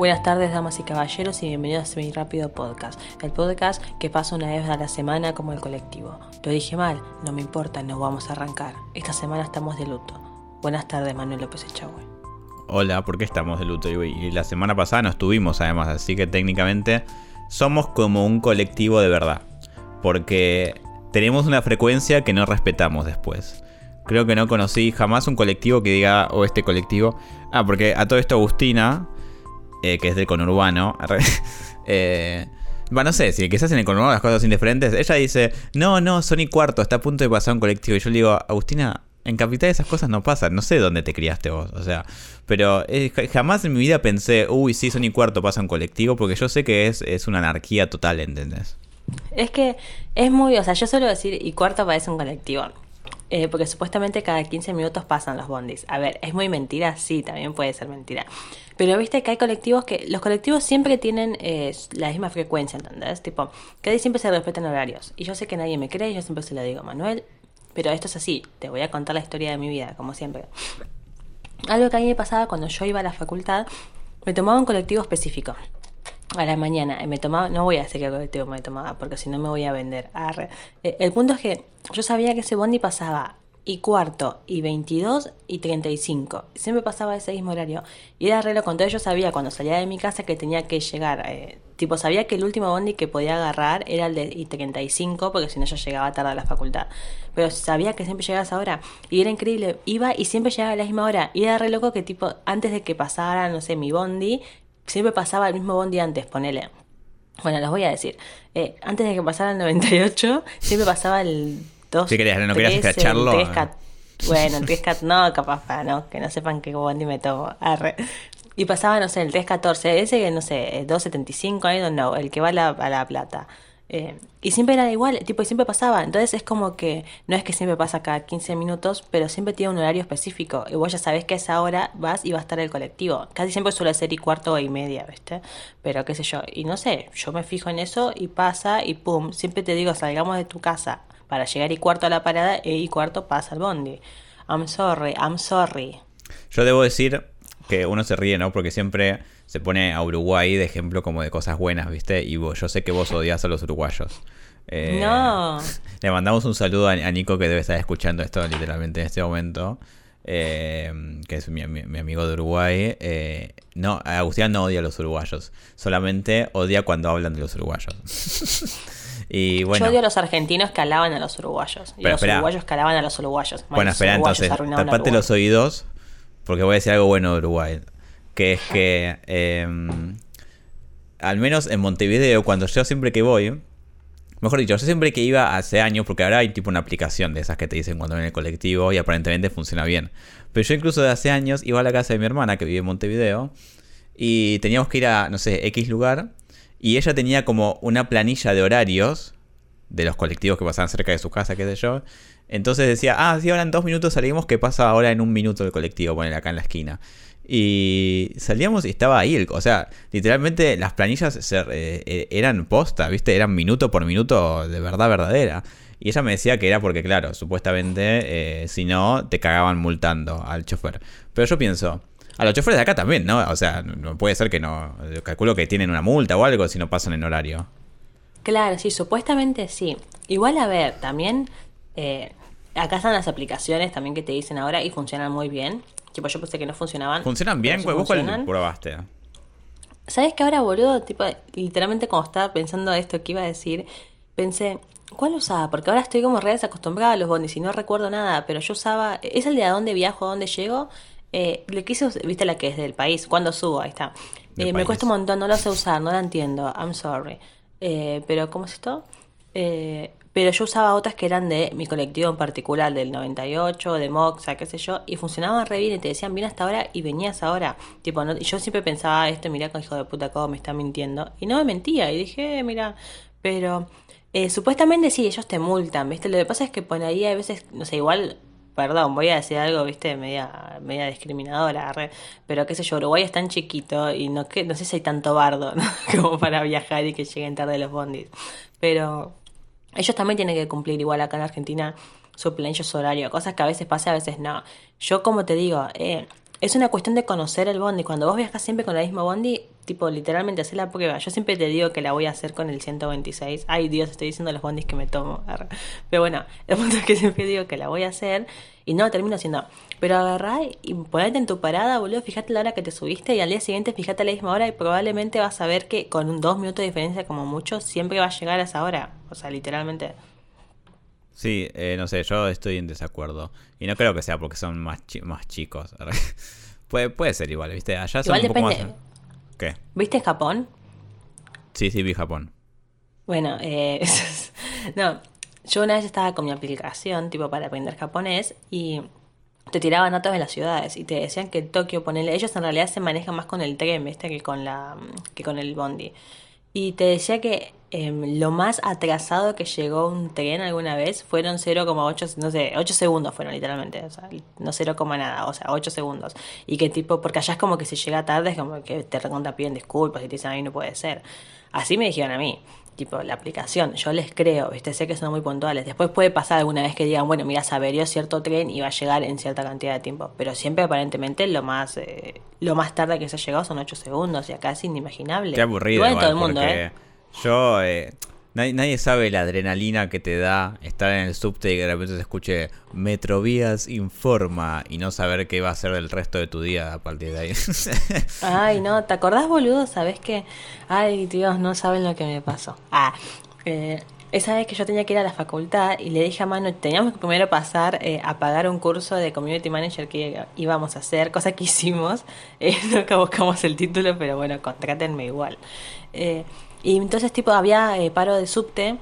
Buenas tardes, damas y caballeros, y bienvenidos a mi rápido podcast, el podcast que pasa una vez a la semana como el colectivo. Lo dije mal, no me importa, nos vamos a arrancar. Esta semana estamos de luto. Buenas tardes, Manuel López Echagüe. Hola, ¿por qué estamos de luto? Y la semana pasada no estuvimos, además, así que técnicamente somos como un colectivo de verdad. Porque tenemos una frecuencia que no respetamos después. Creo que no conocí jamás un colectivo que diga, o este colectivo. Ah, porque a todo esto Agustina eh, que es del conurbano. eh, no sé, si quizás en el conurbano las cosas son diferentes. Ella dice, no, no, son y cuarto, está a punto de pasar un colectivo. Y yo le digo, Agustina, en Capital esas cosas no pasan. No sé dónde te criaste vos, o sea. Pero eh, jamás en mi vida pensé, uy, sí, son y cuarto pasa un colectivo, porque yo sé que es, es una anarquía total, ¿entendés? Es que es muy, o sea, yo suelo decir y cuarto parece un colectivo. Eh, porque supuestamente cada 15 minutos pasan los bondis. A ver, ¿es muy mentira? Sí, también puede ser mentira. Pero viste que hay colectivos que. Los colectivos siempre tienen eh, la misma frecuencia, ¿entendés? Tipo, que siempre se respetan horarios. Y yo sé que nadie me cree, yo siempre se lo digo, Manuel. Pero esto es así, te voy a contar la historia de mi vida, como siempre. Algo que a mí me pasaba cuando yo iba a la facultad, me tomaba un colectivo específico. A la mañana, y me tomaba, no voy a decir qué colectivo me tomaba, porque si no me voy a vender. Eh, el punto es que yo sabía que ese bondi pasaba y cuarto y 22 y 35. Siempre pasaba ese mismo horario. Y era re con todo yo sabía cuando salía de mi casa que tenía que llegar. Eh, tipo, sabía que el último bondi que podía agarrar era el de y 35 porque si no yo llegaba tarde a la facultad. Pero sabía que siempre llegaba a esa hora. Y era increíble. Iba y siempre llegaba a la misma hora. Y era re loco que tipo, antes de que pasara, no sé, mi bondi, siempre pasaba el mismo bondi antes, ponele. Bueno, los voy a decir. Eh, antes de que pasara el 98, siempre pasaba el si querías, no querías escracharlo. Bueno, el 3 no, capaz para no, que no sepan qué bondi me tomo. Y pasaba, no sé, el 314, ese que no sé, 275, I don't know, el que va a la, a la plata. Eh, y siempre era igual, tipo, y siempre pasaba. Entonces es como que no es que siempre pasa cada 15 minutos, pero siempre tiene un horario específico. Y vos ya sabés que a esa hora vas y va a estar el colectivo. Casi siempre suele ser y cuarto y media, ¿viste? Pero qué sé yo. Y no sé, yo me fijo en eso y pasa y pum. Siempre te digo, salgamos de tu casa para llegar y cuarto a la parada e y cuarto pasa el bondi. I'm sorry, I'm sorry. Yo debo decir que uno se ríe, ¿no? Porque siempre se pone a Uruguay de ejemplo como de cosas buenas, ¿viste? Y vos, yo sé que vos odias a los uruguayos. Eh, no. Le mandamos un saludo a, Nico que debe estar escuchando esto literalmente en este momento. Eh, que es mi, amigo de Uruguay. Eh, no, Agustín no odia a los uruguayos. Solamente odia cuando hablan de los uruguayos. Y bueno, Yo odio a los argentinos que alaban a los uruguayos. Y los uruguayos que alaban a los uruguayos. bueno, espera, entonces, tapate los oídos, porque voy a decir algo bueno de Uruguay. Que es que, em, al menos en Montevideo, cuando yo siempre que voy, mejor dicho, yo siempre que iba hace años, porque ahora hay tipo una aplicación de esas que te dicen cuando en el colectivo y aparentemente funciona bien. Pero yo incluso de hace años iba a la casa de mi hermana que vive en Montevideo y teníamos que ir a, no sé, X lugar y ella tenía como una planilla de horarios de los colectivos que pasaban cerca de su casa, qué sé yo. Entonces decía, ah, sí, ahora en dos minutos salimos, que pasa ahora en un minuto el colectivo, poner acá en la esquina. Y salíamos y estaba ahí, o sea, literalmente las planillas eh, eh, eran posta, ¿viste? Eran minuto por minuto de verdad verdadera. Y ella me decía que era porque, claro, supuestamente, eh, si no, te cagaban multando al chofer. Pero yo pienso, a los choferes de acá también, ¿no? O sea, no puede ser que no. calculo que tienen una multa o algo si no pasan en horario. Claro, sí, supuestamente sí. Igual, a ver, también. Eh, acá están las aplicaciones también que te dicen ahora y funcionan muy bien. Tipo, yo pensé que no funcionaban. ¿Funcionan bien? ¿Vos cuál probaste? ¿Sabes qué ahora, boludo? Tipo, literalmente cuando estaba pensando esto que iba a decir, pensé, ¿cuál usaba? Porque ahora estoy como re desacostumbrada a los bondis y no recuerdo nada, pero yo usaba, es el de a dónde viajo, a dónde llego, eh, le quise, viste la que es del país, cuando subo, ahí está. Eh, me cuesta un montón, no lo sé usar, no la entiendo, I'm sorry. Eh, pero, ¿cómo es esto? Eh, pero yo usaba otras que eran de mi colectivo en particular, del 98, de Moxa, qué sé yo, y funcionaban re bien y te decían, bien hasta ahora y venías ahora. Tipo, no, yo siempre pensaba, esto, mira con hijo de puta, cómo me está mintiendo. Y no me mentía, y dije, mira, pero supuestamente sí, ellos te multan, ¿viste? Lo que pasa es que por ahí a veces, no sé, igual perdón, voy a decir algo, viste, media, media discriminadora, pero qué sé yo, Uruguay es tan chiquito y no, que, no sé si hay tanto bardo como para viajar y que lleguen tarde los bondis. Pero ellos también tienen que cumplir igual acá en Argentina su planillo horario, cosas que a veces pasa, a veces no. Yo como te digo, eh, es una cuestión de conocer el bondi. Cuando vos viajas siempre con el mismo bondi, tipo, literalmente hacer la prueba. Yo siempre te digo que la voy a hacer con el 126. Ay, Dios, estoy diciendo los bondis que me tomo. Pero bueno, el punto es que siempre digo que la voy a hacer y no termino haciendo. Pero agarrá y ponete en tu parada, boludo, fíjate la hora que te subiste y al día siguiente fíjate a la misma hora y probablemente vas a ver que con un dos minutos de diferencia como mucho siempre va a llegar a esa hora. O sea, literalmente. Sí, eh, no sé, yo estoy en desacuerdo. Y no creo que sea porque son más, más chicos. puede, puede ser igual, ¿viste? Allá son un poco más... ¿Qué? ¿Viste Japón? Sí, sí, vi Japón. Bueno, eh, no, yo una vez estaba con mi aplicación, tipo para aprender japonés, y te tiraban notas de las ciudades y te decían que Tokio, ponele, ellos en realidad se manejan más con el tren, ¿viste? Que con, la, que con el bondi. Y te decía que Em, lo más atrasado que llegó un tren alguna vez fueron 0,8, no sé, 8 segundos fueron literalmente, o sea, no 0, nada, o sea, 8 segundos. Y que tipo, porque allá es como que si llega tarde, es como que te recontra piden disculpas y te dicen, a mí no puede ser. Así me dijeron a mí, tipo, la aplicación, yo les creo, ¿viste? sé que son muy puntuales. Después puede pasar alguna vez que digan, bueno, mira, se averió cierto tren y va a llegar en cierta cantidad de tiempo, pero siempre aparentemente lo más eh, lo más tarde que se ha llegado son 8 segundos y acá es inimaginable. Qué aburrido. Igual, todo el mundo, ¿eh? Yo, eh, nadie, sabe la adrenalina que te da estar en el subte y que de repente se escuche Metrovías informa y no saber qué va a ser el resto de tu día a partir de ahí. Ay, no, ¿te acordás, boludo? ¿Sabes qué? Ay, Dios, no saben lo que me pasó. Ah, eh, esa vez que yo tenía que ir a la facultad y le dije a Manu, teníamos que primero pasar eh, a pagar un curso de Community Manager que íbamos a hacer, cosa que hicimos. Eh, nunca buscamos el título, pero bueno, contrátenme igual. Eh, y entonces, tipo, había eh, paro de subte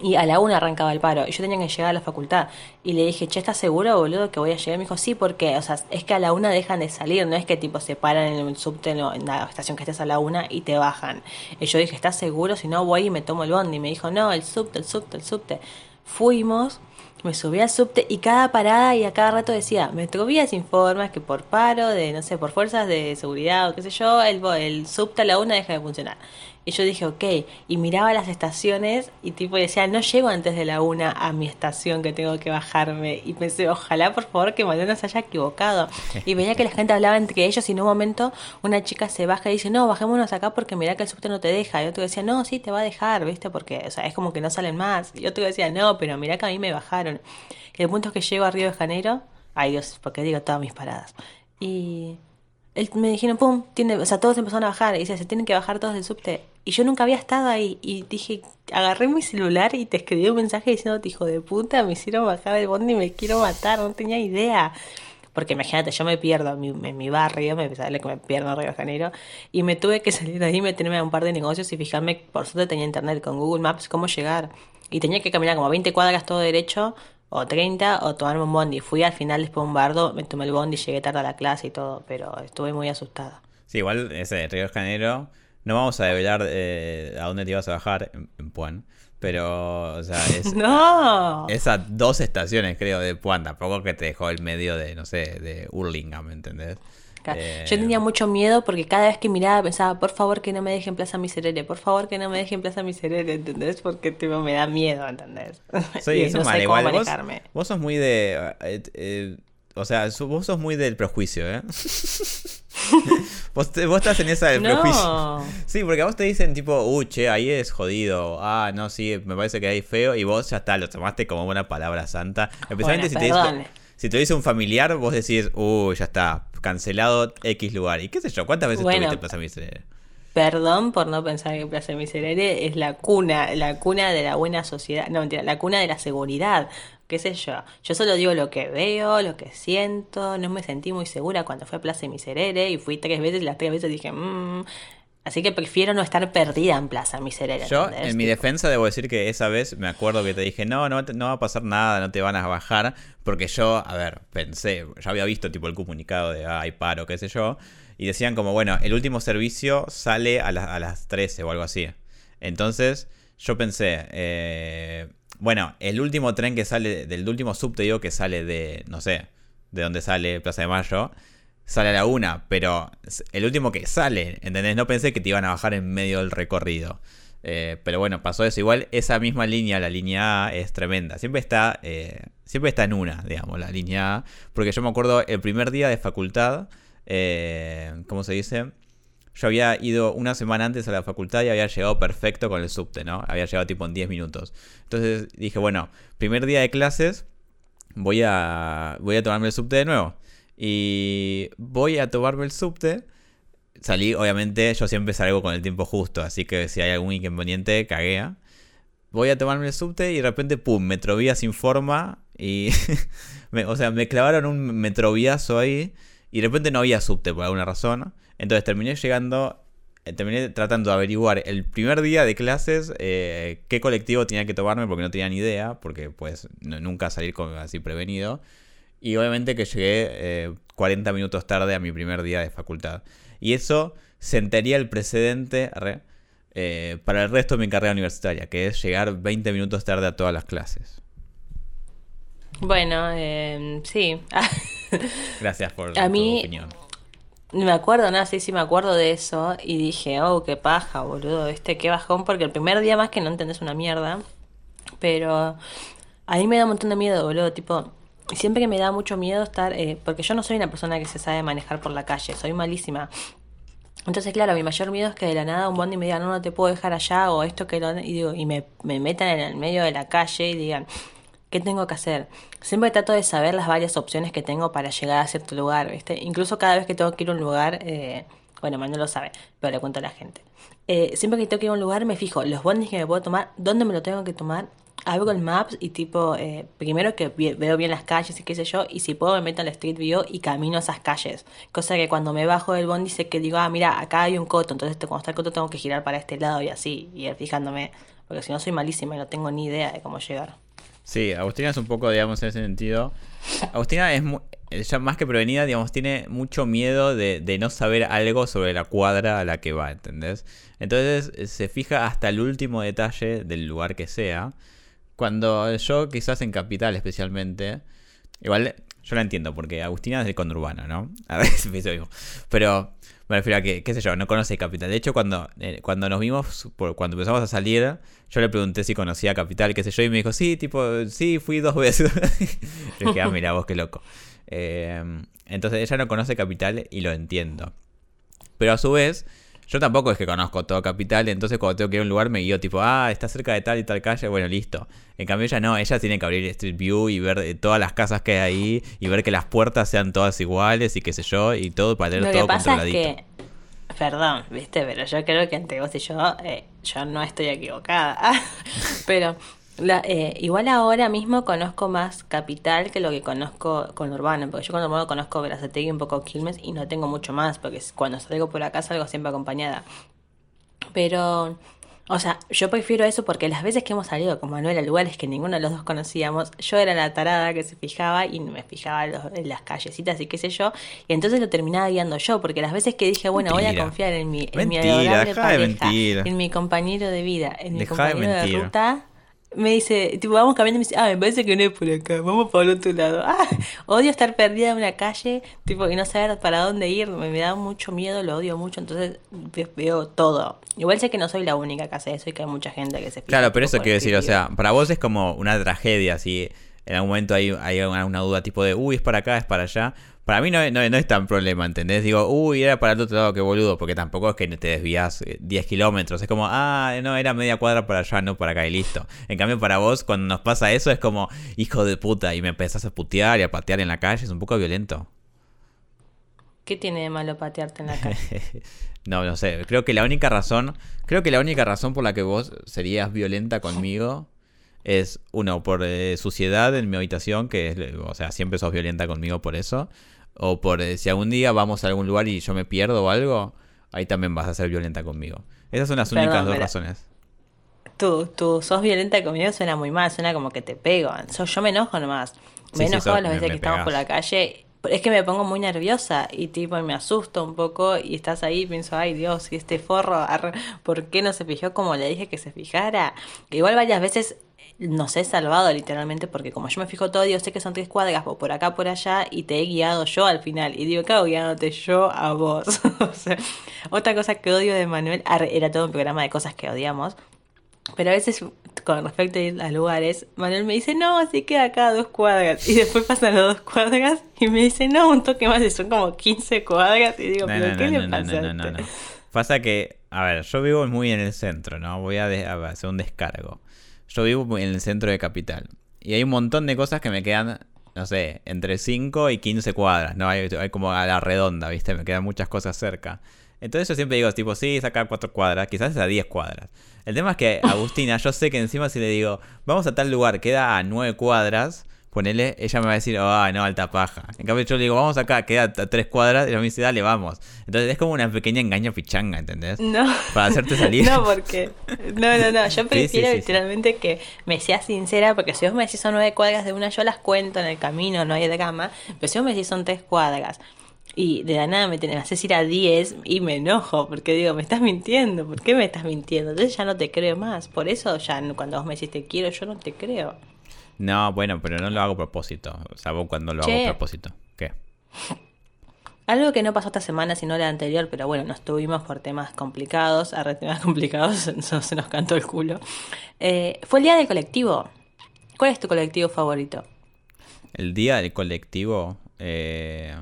y a la una arrancaba el paro. Y yo tenía que llegar a la facultad. Y le dije, che, ¿estás seguro, boludo, que voy a llegar? Me dijo, sí, porque, o sea, es que a la una dejan de salir. No es que, tipo, se paran en el subte, en la estación que estés a la una y te bajan. Y yo dije, ¿estás seguro? Si no, voy y me tomo el bondi. Y me dijo, no, el subte, el subte, el subte. Fuimos me subí al subte y cada parada y a cada rato decía, Metrovías informa que por paro de, no sé, por fuerzas de seguridad o qué sé yo, el, el subte a la una deja de funcionar. Y yo dije, ok, y miraba las estaciones y tipo decía, no llego antes de la una a mi estación que tengo que bajarme. Y pensé, ojalá por favor que Mariano se haya equivocado. Y veía que la gente hablaba entre ellos y en un momento una chica se baja y dice, no, bajémonos acá porque mira que el subte no te deja. Y otro decía, no, sí, te va a dejar, ¿viste? Porque, o sea, es como que no salen más. Y otro decía, no, pero mira que a mí me bajaron. Y el punto es que llego a Río de Janeiro, ay Dios, porque digo todas mis paradas. Y me dijeron, pum, tiene, o sea, todos empezaron a bajar. Y dice, se tienen que bajar todos del subte. Y yo nunca había estado ahí. Y dije, agarré mi celular y te escribí un mensaje diciendo, hijo de puta, me hicieron bajar del bondi y me quiero matar. No tenía idea. Porque imagínate, yo me pierdo en mi, en mi barrio, me sale que me pierdo en Río de Janeiro. Y me tuve que salir de ahí, meterme a un par de negocios y fijarme, por suerte tenía internet con Google Maps, cómo llegar. Y tenía que caminar como 20 cuadras todo derecho o 30 o tomarme un bondi. Fui al final después de un bardo, me tomé el bondi, llegué tarde a la clase y todo, pero estuve muy asustada. Sí, igual ese Río de Janeiro, no vamos a develar eh, a dónde te ibas a bajar, en, Puan, pero, o sea, es... ¡No! Esas dos estaciones, creo, de Puan, tampoco que te dejó el medio de, no sé, de Hurlingham, ¿me entendés? Eh, yo tenía mucho miedo porque cada vez que miraba pensaba, por favor que no me dejen Plaza Miserere, por favor que no me dejen Plaza Miserere, ¿entendés? Porque tipo, me da miedo, ¿entendés? Sí, eso no sé igual. Vos, vos, sos muy de... Eh, eh, o sea, vos sos muy del prejuicio, ¿eh? vos, vos, estás en esa del prejuicio. Sí, porque a vos te dicen tipo, uh, che, ahí es jodido. Ah, no, sí, me parece que ahí feo. Y vos ya está, lo tomaste como una palabra santa. Especialmente si, te dice, si te dice un familiar, vos decís, uh, ya está, cancelado X lugar. Y qué sé yo, ¿cuántas veces tuviste Plaza Miserere? Perdón por no pensar que Plaza Miserere es la cuna, la cuna de la buena sociedad, no mentira, la cuna de la seguridad, qué sé yo. Yo solo digo lo que veo, lo que siento, no me sentí muy segura cuando fue a Plaza Miserere y fui tres veces y las tres veces dije, mmm, Así que prefiero no estar perdida en Plaza Miserere. Yo, en mi defensa, debo decir que esa vez me acuerdo que te dije, no, no, no va a pasar nada, no te van a bajar. Porque yo, a ver, pensé, ya había visto tipo el comunicado de, ay, paro, qué sé yo. Y decían como, bueno, el último servicio sale a, a las 13 o algo así. Entonces, yo pensé, eh, bueno, el último tren que sale, del último subte, digo, que sale de, no sé, de dónde sale Plaza de Mayo sale a la una, pero el último que sale, ¿entendés? No pensé que te iban a bajar en medio del recorrido. Eh, pero bueno, pasó eso. Igual esa misma línea, la línea A, es tremenda. Siempre está, eh, siempre está en una, digamos, la línea A. Porque yo me acuerdo el primer día de facultad, eh, ¿cómo se dice? Yo había ido una semana antes a la facultad y había llegado perfecto con el subte, ¿no? Había llegado tipo en 10 minutos. Entonces dije, bueno, primer día de clases, voy a, voy a tomarme el subte de nuevo. Y voy a tomarme el subte. Salí, obviamente, yo siempre salgo con el tiempo justo, así que si hay algún inconveniente, caguea. Voy a tomarme el subte y de repente, pum, metrovía sin forma. Y, o sea, me clavaron un metroviazo ahí. Y de repente no había subte por alguna razón. Entonces terminé llegando, eh, terminé tratando de averiguar el primer día de clases eh, qué colectivo tenía que tomarme porque no tenía ni idea, porque pues nunca salir así prevenido. Y obviamente que llegué 40 eh, minutos tarde a mi primer día de facultad. Y eso sentaría el precedente para el resto de mi carrera universitaria, que es llegar 20 minutos tarde a todas las clases. Bueno, sí. Gracias por tu opinión. Me acuerdo, no, sí, sí me acuerdo de eso y dije, oh, qué paja, boludo, este, qué bajón, porque el primer día más que no entendés una mierda, pero a mí me da un montón de miedo, boludo, tipo, siempre que me da mucho miedo estar, eh, porque yo no soy una persona que se sabe manejar por la calle, soy malísima. Entonces, claro, mi mayor miedo es que de la nada un bondi me diga, no, no te puedo dejar allá, o esto que lo... Y, digo, y me, me metan en el medio de la calle y digan, ¿Qué tengo que hacer? Siempre trato de saber las varias opciones que tengo para llegar a cierto lugar, ¿viste? Incluso cada vez que tengo que ir a un lugar, eh, bueno, Manuel lo sabe, pero le cuento a la gente. Eh, siempre que tengo que ir a un lugar me fijo los bondis que me puedo tomar, dónde me lo tengo que tomar, abro el Maps y tipo, eh, primero que veo bien las calles y qué sé yo, y si puedo me meto al Street View y camino esas calles. Cosa que cuando me bajo del bondi sé que digo, ah, mira, acá hay un coto, entonces cuando está el coto tengo que girar para este lado y así, y fijándome, porque si no soy malísima y no tengo ni idea de cómo llegar. Sí, Agustina es un poco, digamos, en ese sentido. Agustina es ya más que prevenida, digamos, tiene mucho miedo de, de, no saber algo sobre la cuadra a la que va, ¿entendés? Entonces eh, se fija hasta el último detalle del lugar que sea. Cuando yo, quizás en Capital especialmente, igual yo la entiendo, porque Agustina es del conurbano, ¿no? A veces digo. Pero me refiero a que, qué sé yo, no conoce Capital. De hecho, cuando, eh, cuando nos vimos, cuando empezamos a salir, yo le pregunté si conocía Capital, qué sé yo, y me dijo, sí, tipo, sí, fui dos veces. y dije, ah, mira, vos qué loco. Eh, entonces ella no conoce Capital y lo entiendo. Pero a su vez, yo tampoco es que conozco todo Capital, entonces cuando tengo que ir a un lugar me guío tipo, ah, está cerca de tal y tal calle, bueno, listo. En cambio ella no, ella tiene que abrir Street View y ver eh, todas las casas que hay ahí y ver que las puertas sean todas iguales y qué sé yo, y todo para tener todo controladito. que, perdón, viste, pero yo creo que entre vos y yo, eh, yo no estoy equivocada. pero eh, igual ahora mismo conozco más Capital que lo que conozco con Urbano, porque yo con Urbano conozco Verazategui un poco Quilmes y no tengo mucho más, porque cuando salgo por acá salgo siempre acompañada. Pero, o sea, yo prefiero eso porque las veces que hemos salido con Manuel a lugares que ninguno de los dos conocíamos, yo era la tarada que se fijaba y me fijaba en las callecitas y qué sé yo, y entonces lo terminaba guiando yo, porque las veces que dije, bueno, voy a confiar en mi, en mi adorable pareja, en mi compañero de vida, en mi compañero de ruta me dice, tipo, vamos caminando y me dice, ah, me parece que no es por acá, vamos para el otro lado. Ah, odio estar perdida en una calle, tipo, y no saber para dónde ir, me, da mucho miedo, lo odio mucho, entonces veo todo. Igual sé que no soy la única que hace eso y que hay mucha gente que se Claro, pero eso quiero decir, o sea, para vos es como una tragedia, si en algún momento hay, hay una duda tipo de, uy, es para acá, es para allá. Para mí no, no, es tan problema, ¿entendés? Digo, uy, era para el otro lado, que boludo, porque tampoco es que te desvías 10 eh, kilómetros. Es como, ah, no, era media cuadra para allá, no para acá y listo. En cambio, para vos, cuando nos pasa eso, es como, hijo de puta, y me empezás a putear y a patear en la calle, es un poco violento. ¿Qué tiene de malo patearte en la calle? no, no sé. Creo que la única razón, creo que la única razón por la que vos serías violenta conmigo es, uno, por eh, suciedad en mi habitación, que o sea, siempre sos violenta conmigo por eso. O por eh, si algún día vamos a algún lugar y yo me pierdo o algo, ahí también vas a ser violenta conmigo. Esas son las únicas dos razones. Tú, tú sos violenta conmigo suena muy mal, suena como que te pego. yo me enojo nomás. Me enojo las veces que estamos por la calle. Es que me pongo muy nerviosa y tipo me asusto un poco y estás ahí y pienso, ay Dios, y este forro, ¿por qué no se fijó como le dije que se fijara? Igual varias veces nos he salvado literalmente porque como yo me fijo todo, yo sé que son tres cuadras por acá, por allá y te he guiado yo al final. Y digo, ¿qué guiándote yo a vos? o sea, otra cosa que odio de Manuel, era todo un programa de cosas que odiamos. pero a veces con respecto a ir a lugares, Manuel me dice, no, así queda acá dos cuadras. Y después pasan las dos cuadras y me dice, no, un toque más, y son como 15 cuadras. Y digo, pero ¿qué le pasa? No, no, no, Pasa que, a ver, yo vivo muy en el centro, ¿no? Voy a, hacer un descargo. Yo vivo en el centro de Capital. Y hay un montón de cosas que me quedan, no sé, entre 5 y 15 cuadras, ¿no? Hay, como a la redonda, ¿viste? Me quedan muchas cosas cerca. Entonces yo siempre digo, tipo, sí, sacar cuatro cuadras, quizás a 10 cuadras. El tema es que Agustina, yo sé que encima si le digo, vamos a tal lugar, queda a 9 cuadras, ponele, ella me va a decir, ah, no, alta paja. En cambio yo le digo, vamos acá, queda a 3 cuadras, y ella me dice, dale, vamos. Entonces es como una pequeña engaño pichanga, ¿entendés? No. Para hacerte salir. no, porque, no, no, no, yo prefiero literalmente que me seas sincera, porque si vos me decís son 9 cuadras de una, yo las cuento en el camino, no hay drama, pero si vos me decís son 3 cuadras y de la nada me, tenés, haces ir a 10 y me enojo porque digo, me estás mintiendo, ¿por qué me estás mintiendo? Entonces ya no te creo más. Por eso ya cuando vos me decís te quiero, yo no te creo. No, bueno, pero no lo hago a propósito. O sea, vos cuando lo hago a propósito. ¿Qué? Algo que no pasó esta semana, sino la anterior, pero bueno, nos tuvimos por temas complicados, a temas complicados, no se nos cantó el culo. Eh, fue el día del colectivo. ¿Cuál es tu colectivo favorito? El día del colectivo. Eh,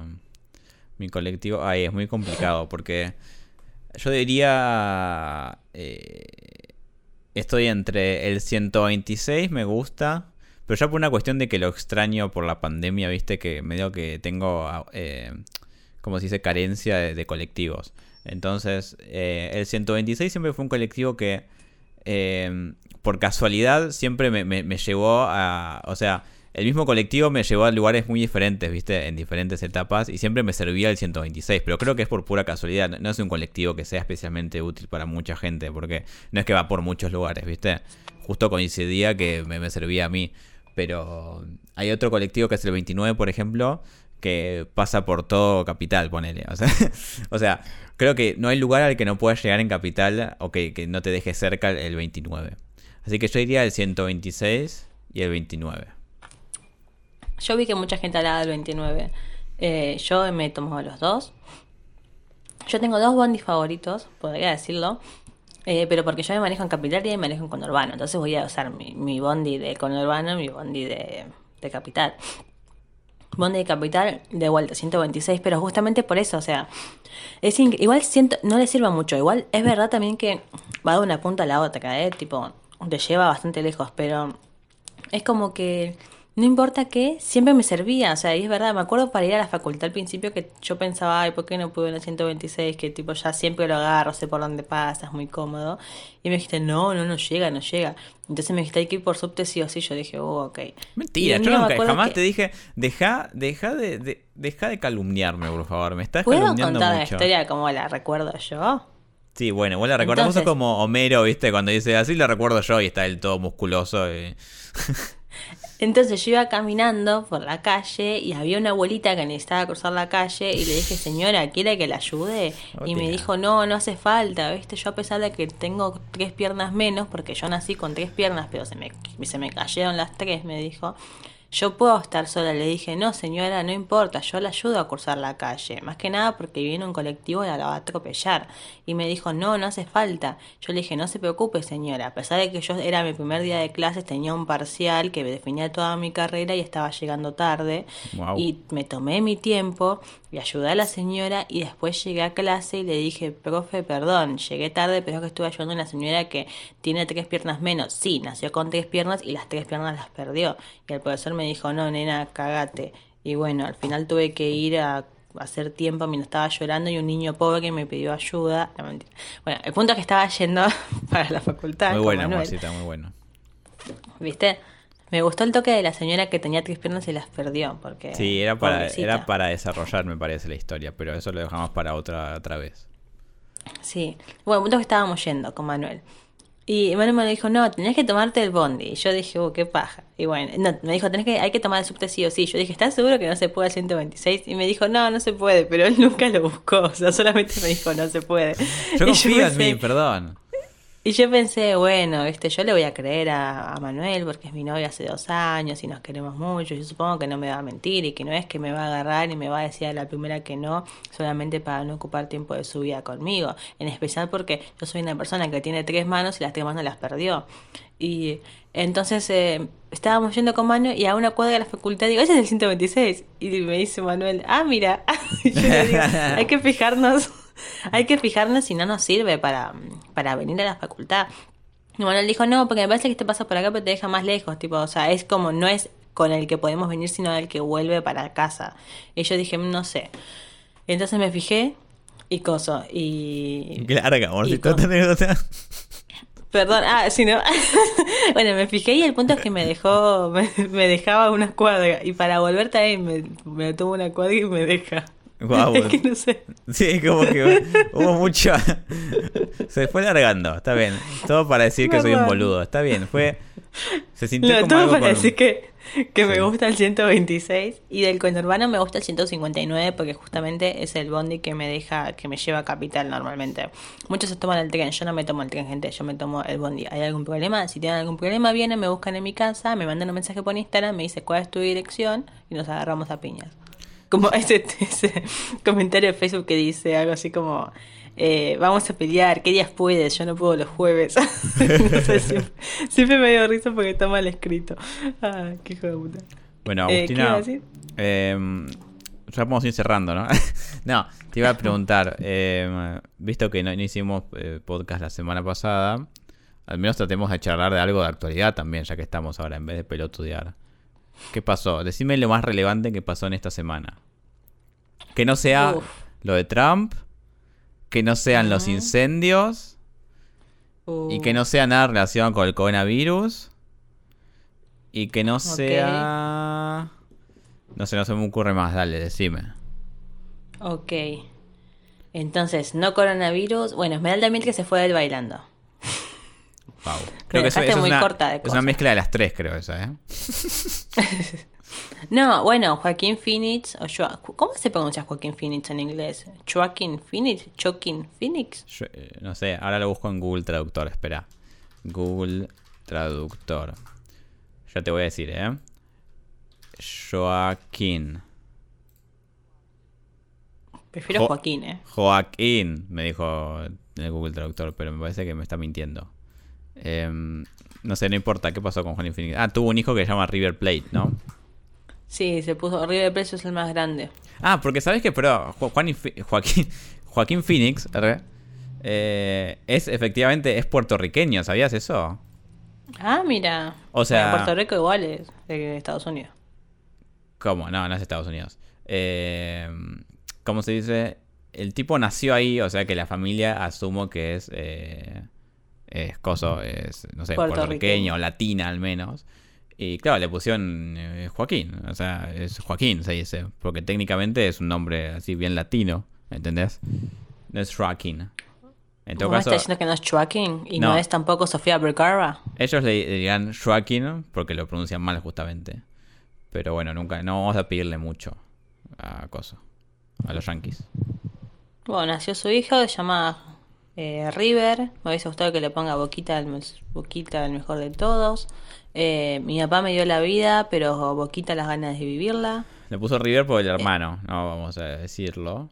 mi colectivo. Ay, es muy complicado porque yo diría. Eh, estoy entre el 126, me gusta. Pero ya por una cuestión de que lo extraño por la pandemia, viste, que medio que tengo, eh, como se dice, carencia de, colectivos. Entonces, eh, el 126 siempre fue un colectivo que, eh, por casualidad, siempre me, me, me llevó a... O sea, el mismo colectivo me llevó a lugares muy diferentes, ¿viste? En diferentes etapas y siempre me servía el 126, pero creo que es por pura casualidad, no es un colectivo que sea especialmente útil para mucha gente, porque no es que va por muchos lugares, ¿viste? Justo coincidía que me, servía a mí, pero hay otro colectivo que es el 29, por ejemplo, que pasa por todo Capital, ponele. O sea, creo que no hay lugar al que no puedas llegar en Capital o que, que no te deje cerca el 29. Así que yo iría el 126 y el 29. Yo vi que mucha gente hablaba del 29. Eh, yo me he tomado los dos. Yo tengo dos bondis favoritos, podría decirlo. Eh, pero porque yo me manejo en capital y me manejo en conurbano. Entonces voy a usar mi, bondi de conurbano mi bondi de, capital. Bondi de capital de vuelta, 126, pero justamente por eso, o sea, es igual siento, no le sirva mucho. Igual es verdad también que va de una punta a la otra, ¿eh? Tipo, te lleva bastante lejos, pero es como que no importa qué, siempre me servía. O sea, y es verdad, me acuerdo para ir a la facultad al principio que yo pensaba, ay, ¿por qué no pude en el 126? Que tipo ya siempre lo agarro, sé por dónde pasa, es muy cómodo. Y me dijiste, no, no, no llega, no llega. Entonces me dijiste, hay que ir por subte sí o sí. Yo dije, oh, ok. Mentira, yo nunca, jamás te dije, deja, deja de, deja de calumniarme, por favor. Me estás ¿Puedo calumniando contar la historia como la recuerdo yo? Sí, bueno, vos la recordamos como Homero, ¿viste? Cuando dice así la recuerdo yo y está él todo musculoso. Y... Entonces yo iba caminando por la calle y había una abuelita que necesitaba cruzar la calle y le dije, señora, ¿quiere que la ayude? y me dijo, no, no hace falta, ¿viste? Yo a pesar de que tengo tres piernas menos, porque yo nací con tres piernas, pero se me, se me cayeron las tres, me dijo, yo puedo estar sola. Le dije, no señora, no importa, yo la ayudo a cruzar la calle. Más que nada porque viene un colectivo y la va a atropellar. Y me dijo, no, no hace falta. Yo le dije, no se preocupe señora. A pesar de que yo era mi primer día de clases, tenía un parcial que definía toda mi carrera y estaba llegando tarde. Y me tomé mi tiempo y ayudé a la señora y después llegué a clase y le dije, profe, perdón, llegué tarde, pero es que estuve ayudando a una señora que tiene tres piernas menos. Sí, nació con tres piernas y las tres piernas las perdió. Y el profesor me dijo, no, nena, cagate. Y bueno, al final tuve que ir a hacer tiempo mientras estaba llorando y un niño pobre que me pidió ayuda. bueno, el punto es que estaba yendo para la facultad. Muy buena, muy bueno. ¿Viste? Me gustó el toque de la señora que tenía tres piernas y las perdió. porque Sí, era para, era para desarrollar, me parece, la historia, pero eso lo dejamos para otra, otra vez. Sí. Bueno, el punto es que estábamos yendo con Manuel. Y Manuel me dijo, no, tenés que tomarte el bondi. Y yo dije, uh, qué paja. Y bueno, no, me dijo, tenés que, hay que tomar el subte sí o sí. Yo dije, ¿estás seguro que no se puede el 126? Y me dijo, no, no se puede, pero él nunca lo buscó. O sea, solamente me dijo, no se puede. Yo confío en mí, perdón. Y yo pensé, bueno, este, yo le voy a creer a, Manuel porque es mi novia hace dos años y nos queremos mucho. Yo supongo que no me va a mentir y que no es que me va a agarrar y me va a decir a la primera que no solamente para no ocupar tiempo de su vida conmigo. En especial porque yo soy una persona que tiene tres manos y las tres manos las perdió. Y entonces eh, estábamos yendo con Manu y a una cuadra de la facultad digo, ese es el 126. Y me dice Manuel, ah, mira, yo le digo, hay que fijarnos hay que fijarnos si no nos sirve para, para venir a la facultad. Y Manuel dijo, no, porque me parece que te pasa por acá, pero te deja más lejos. Tipo, o sea, es como, no es con el que podemos venir, sino el que vuelve para casa. Y yo dije, no sé. Entonces me fijé y coso. Y. Larga, amor, si Perdón, ah, si no. bueno, me fijé y el punto es que me dejó, me, dejaba una cuadra. Y para volver también me, me tomo una cuadra y me deja. es que no sé. Sí, como que hubo mucho. Se fue largando, está bien. Todo para decir que soy un boludo, está bien. Fue. Se sintió no, todo para decir que, que me gusta el 126 y del conurbano me gusta el 159 porque justamente es el bondi que me deja, que me lleva a capital normalmente. Muchos se toman el tren, yo no me tomo el tren, gente, yo me tomo el bondi. ¿Hay algún problema? Si tienen algún problema, vienen, me buscan en mi casa, me mandan un mensaje por Instagram, me dice cuál es tu dirección y nos agarramos a piñas como ese, ese comentario de Facebook que dice algo así como eh, vamos a pelear, ¿qué días puedes? Yo no puedo los jueves. no sé, siempre, me dio risa porque está mal escrito. Ah, qué hijo de puta. Bueno, eh, Agustina, eh, ya a ir cerrando, ¿no? no, te iba a preguntar, em, visto que no, hicimos eh, podcast la semana pasada, al menos tratemos de charlar de algo de actualidad también, ya que estamos ahora, en vez de pelotudear. ¿Qué pasó? Decime lo más relevante que pasó en esta semana. Que no sea lo de Trump, que no sean los incendios y que no sea nada relacionado con el coronavirus y que no sea... No sé, no se me ocurre más, dale, decime. Ok. Entonces, no coronavirus. Bueno, Esmeralda Mil que se fue del bailando. Creo que eso, es, una, es una mezcla de las tres, creo, esa, ¿eh? no, bueno, Joaquín Phoenix, o ¿cómo se pronuncia Joaquín Phoenix en inglés? ¿Joaquín Phoenix? ¿Joaquín Phoenix? Eh, no sé, ahora lo busco en Google Traductor, espera. Google Traductor. Ya te voy a decir, ¿eh? Joaquín. Prefiero Joaquín, ¿eh? Joaquín, me dijo en el Google Traductor, pero me parece que me está mintiendo. Em, no sé, no importa. ¿Qué pasó con Juan Phoenix? Ah, tuvo un hijo que se llama River Plate, ¿no? Sí, se puso. River Plate es el más grande. Ah, porque sabes que, pero Juan Joaquín, Joaquín Phoenix eh, es efectivamente es puertorriqueño, ¿sabías eso? Ah, mira. O sea, Puerto Rico igual es de Estados Unidos. ¿Cómo? No, no es Estados Unidos. Eh, ¿Cómo se dice? El tipo nació ahí, o sea que la familia asumo que es eh, es coso, es, no sé, puertorriqueño, latina al menos. Y claro, le pusieron eh, Joaquín, o sea, es Joaquín se dice, porque técnicamente es un nombre así bien latino, ¿entendés? No es Joaquín. En todo caso, está diciendo que no es Joaquín y no, es tampoco Sofía Vergara? Ellos le, dirían Joaquín porque lo pronuncian mal justamente. Pero bueno, nunca, no vamos a pedirle mucho a Coso, a los yankees. Bueno, nació su hijo, se llama eh, River, me hubiese gustado que le ponga Boquita, el, Boquita el mejor de todos. Eh, mi papá me dio la vida, pero Boquita las ganas de vivirla. Le puso River por el eh, hermano, no vamos a decirlo.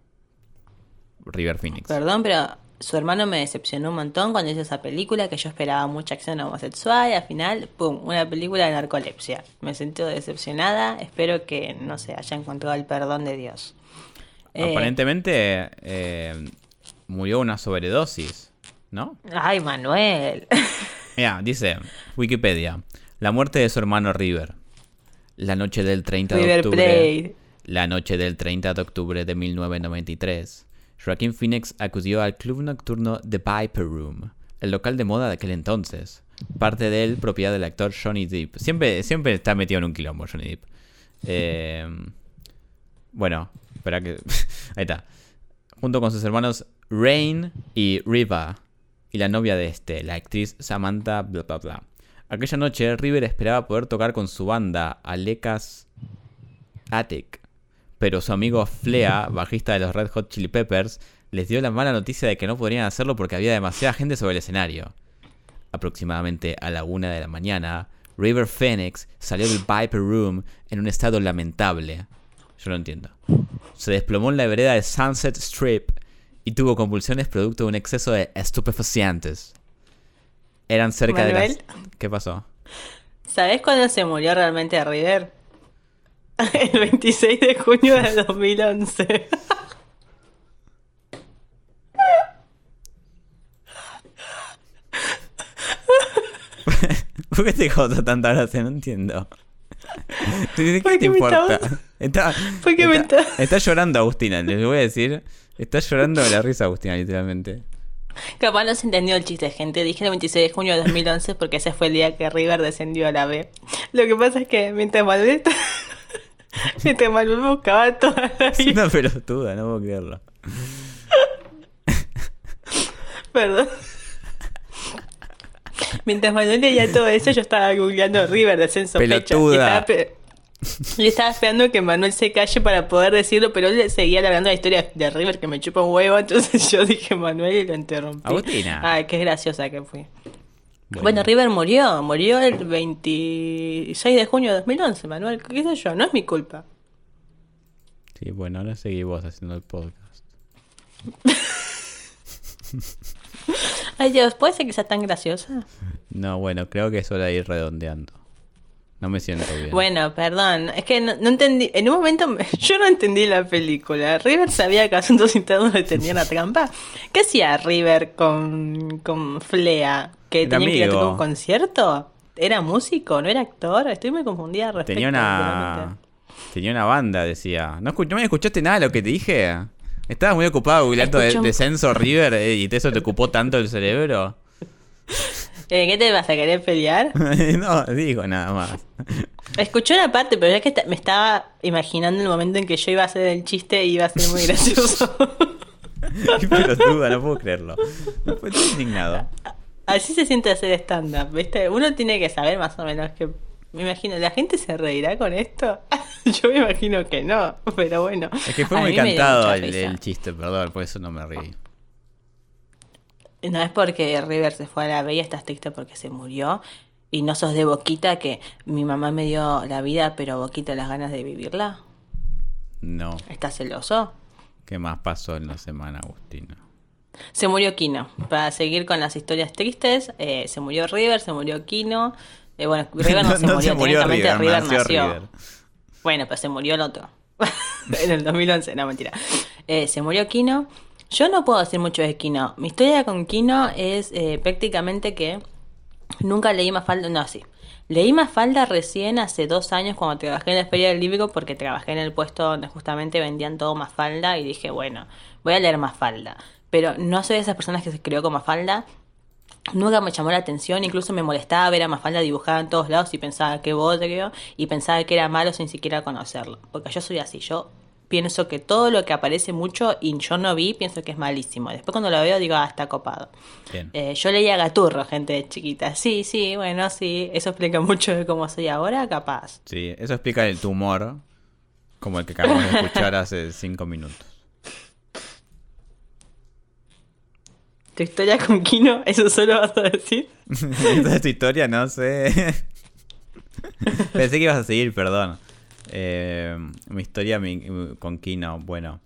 River Phoenix. Perdón, pero su hermano me decepcionó un montón cuando hizo esa película, que yo esperaba mucha acción homosexual y al final, ¡pum!, una película de narcolepsia. Me sentí decepcionada, espero que, no se haya encontrado el perdón de Dios. Aparentemente, murió una sobredosis, ¿no? Ay, Manuel. Mira, dice Wikipedia, la muerte de su hermano River. La noche del 30 de octubre. La noche del 30 de octubre de 1993. Joaquín Phoenix acudió al club nocturno The Viper Room, el local de moda de aquel entonces. Parte de él propiedad del actor Johnny Depp. Siempre, siempre está metido en un quilombo Johnny Depp. Eh, bueno, espera que... Ahí está. Junto con sus hermanos Rain y Riva, y la novia de este, la actriz Samantha bla bla bla. Aquella noche, River esperaba poder tocar con su banda, Alecas Attic, pero su amigo Flea, bajista de los Red Hot Chili Peppers, les dio la mala noticia de que no podrían hacerlo porque había demasiada gente sobre el escenario. aproximadamente a la una de la mañana, River Phoenix salió del Viper Room en un estado lamentable. Yo no entiendo. Se desplomó en la vereda de Sunset Strip y tuvo convulsiones producto de un exceso de estupefacientes. Eran cerca de las... ¿Qué pasó? ¿Sabes cuándo se murió realmente River? El 26 de junio de 2011. ¿Por qué te causa tanta gracia? No entiendo. ¿Qué te importa? Está, está, está, llorando Agustina, les voy a decir. Está llorando de la risa Agustina, literalmente. Capaz no se entendió el chiste, gente. Dije el 26 de junio de 2011 porque ese fue el día que River descendió a la B. Lo que pasa es que mientras Manuel, mientras Manuel buscaba toda la vida... Es una pelotuda, no puedo creerlo. Perdón. Mientras Manuel leía todo eso, yo estaba googleando River Descenso Pelotuda. Fecha. Y estaba, esperando que Manuel se calle para poder decirlo, pero él seguía hablando la historia de River que me chupa un huevo. Entonces yo dije Manuel y lo interrumpí. Agustina. Ay, qué graciosa que fui. Bueno. River murió, murió el 26 de junio de 2011, Manuel. ¿Qué sé yo? No es mi culpa. Sí, bueno, ahora seguí vos haciendo el podcast. Ay Dios, ¿puede ser que sea tan graciosa? No, bueno, creo que es hora de ir redondeando. No me siento bien. Bueno, perdón. Es que no, entendí. En un momento yo no entendí la película. River sabía que asuntos internos le tenían la trampa. ¿Qué hacía River con, con Flea? ¿Que tenía que ir a un concierto? ¿Era músico? ¿No era actor? Estoy muy confundida respecto Tenía una. Tenía una banda, decía. ¿No, ¿No me escuchaste nada de lo que te dije? Estabas muy ocupado googleando de, descenso River eh, y eso te ocupó tanto el cerebro. Eh, ¿Qué te vas a querer pelear? no, digo nada más. Escuché una parte, pero es que me estaba imaginando el momento en que yo iba a hacer el chiste y iba a ser muy gracioso. Qué pelotuda, no puedo creerlo. Estoy indignado. Así se siente hacer stand-up, ¿viste? Uno tiene que saber más o menos que me imagino, ¿la gente se reirá con esto? Yo me imagino que no, pero bueno. Es que fue muy cantado el, chiste, perdón, por eso no me reí. No es porque River se fue a la bella, estás triste porque se murió. Y no sos de Boquita que mi mamá me dio la vida, pero Boquita las ganas de vivirla. No. ¿Estás celoso? ¿Qué más pasó en la semana, Agustina? Se murió Kino. Para seguir con las historias tristes, eh, se murió River, se murió Kino. Eh, bueno, River no, se murió, técnicamente River, nació. Bueno, pues se murió el otro. en el 2011, no, mentira. Eh, se murió Kino. Yo no puedo decir mucho de Kino. Mi historia con Kino es eh, prácticamente que nunca leí más falda. No, sí. Leí más falda recién hace dos años cuando trabajé en la Feria del Libro porque trabajé en el puesto donde justamente vendían todo más falda y dije, bueno, voy a leer más falda. Pero no soy de esas personas que se creó con más falda Nunca me llamó la atención, incluso me molestaba ver a Mafalda dibujada en todos lados y pensaba que bodrio y pensaba que era malo sin siquiera conocerlo. Porque yo soy así, yo pienso que todo lo que aparece mucho y yo no vi, pienso que es malísimo. Después cuando lo veo digo, ah, está copado. Eh, yo leía Gaturro, gente de chiquita. Sí, sí, bueno, sí, eso explica mucho de cómo soy ahora, capaz. Sí, eso explica el tumor, como el que acabamos de escuchar hace cinco minutos. ¿Tu historia con Kino? ¿Eso solo vas a decir? ¿Esa es tu historia? No sé. Pensé que ibas a seguir, perdón. Eh, mi historia con Kino, bueno.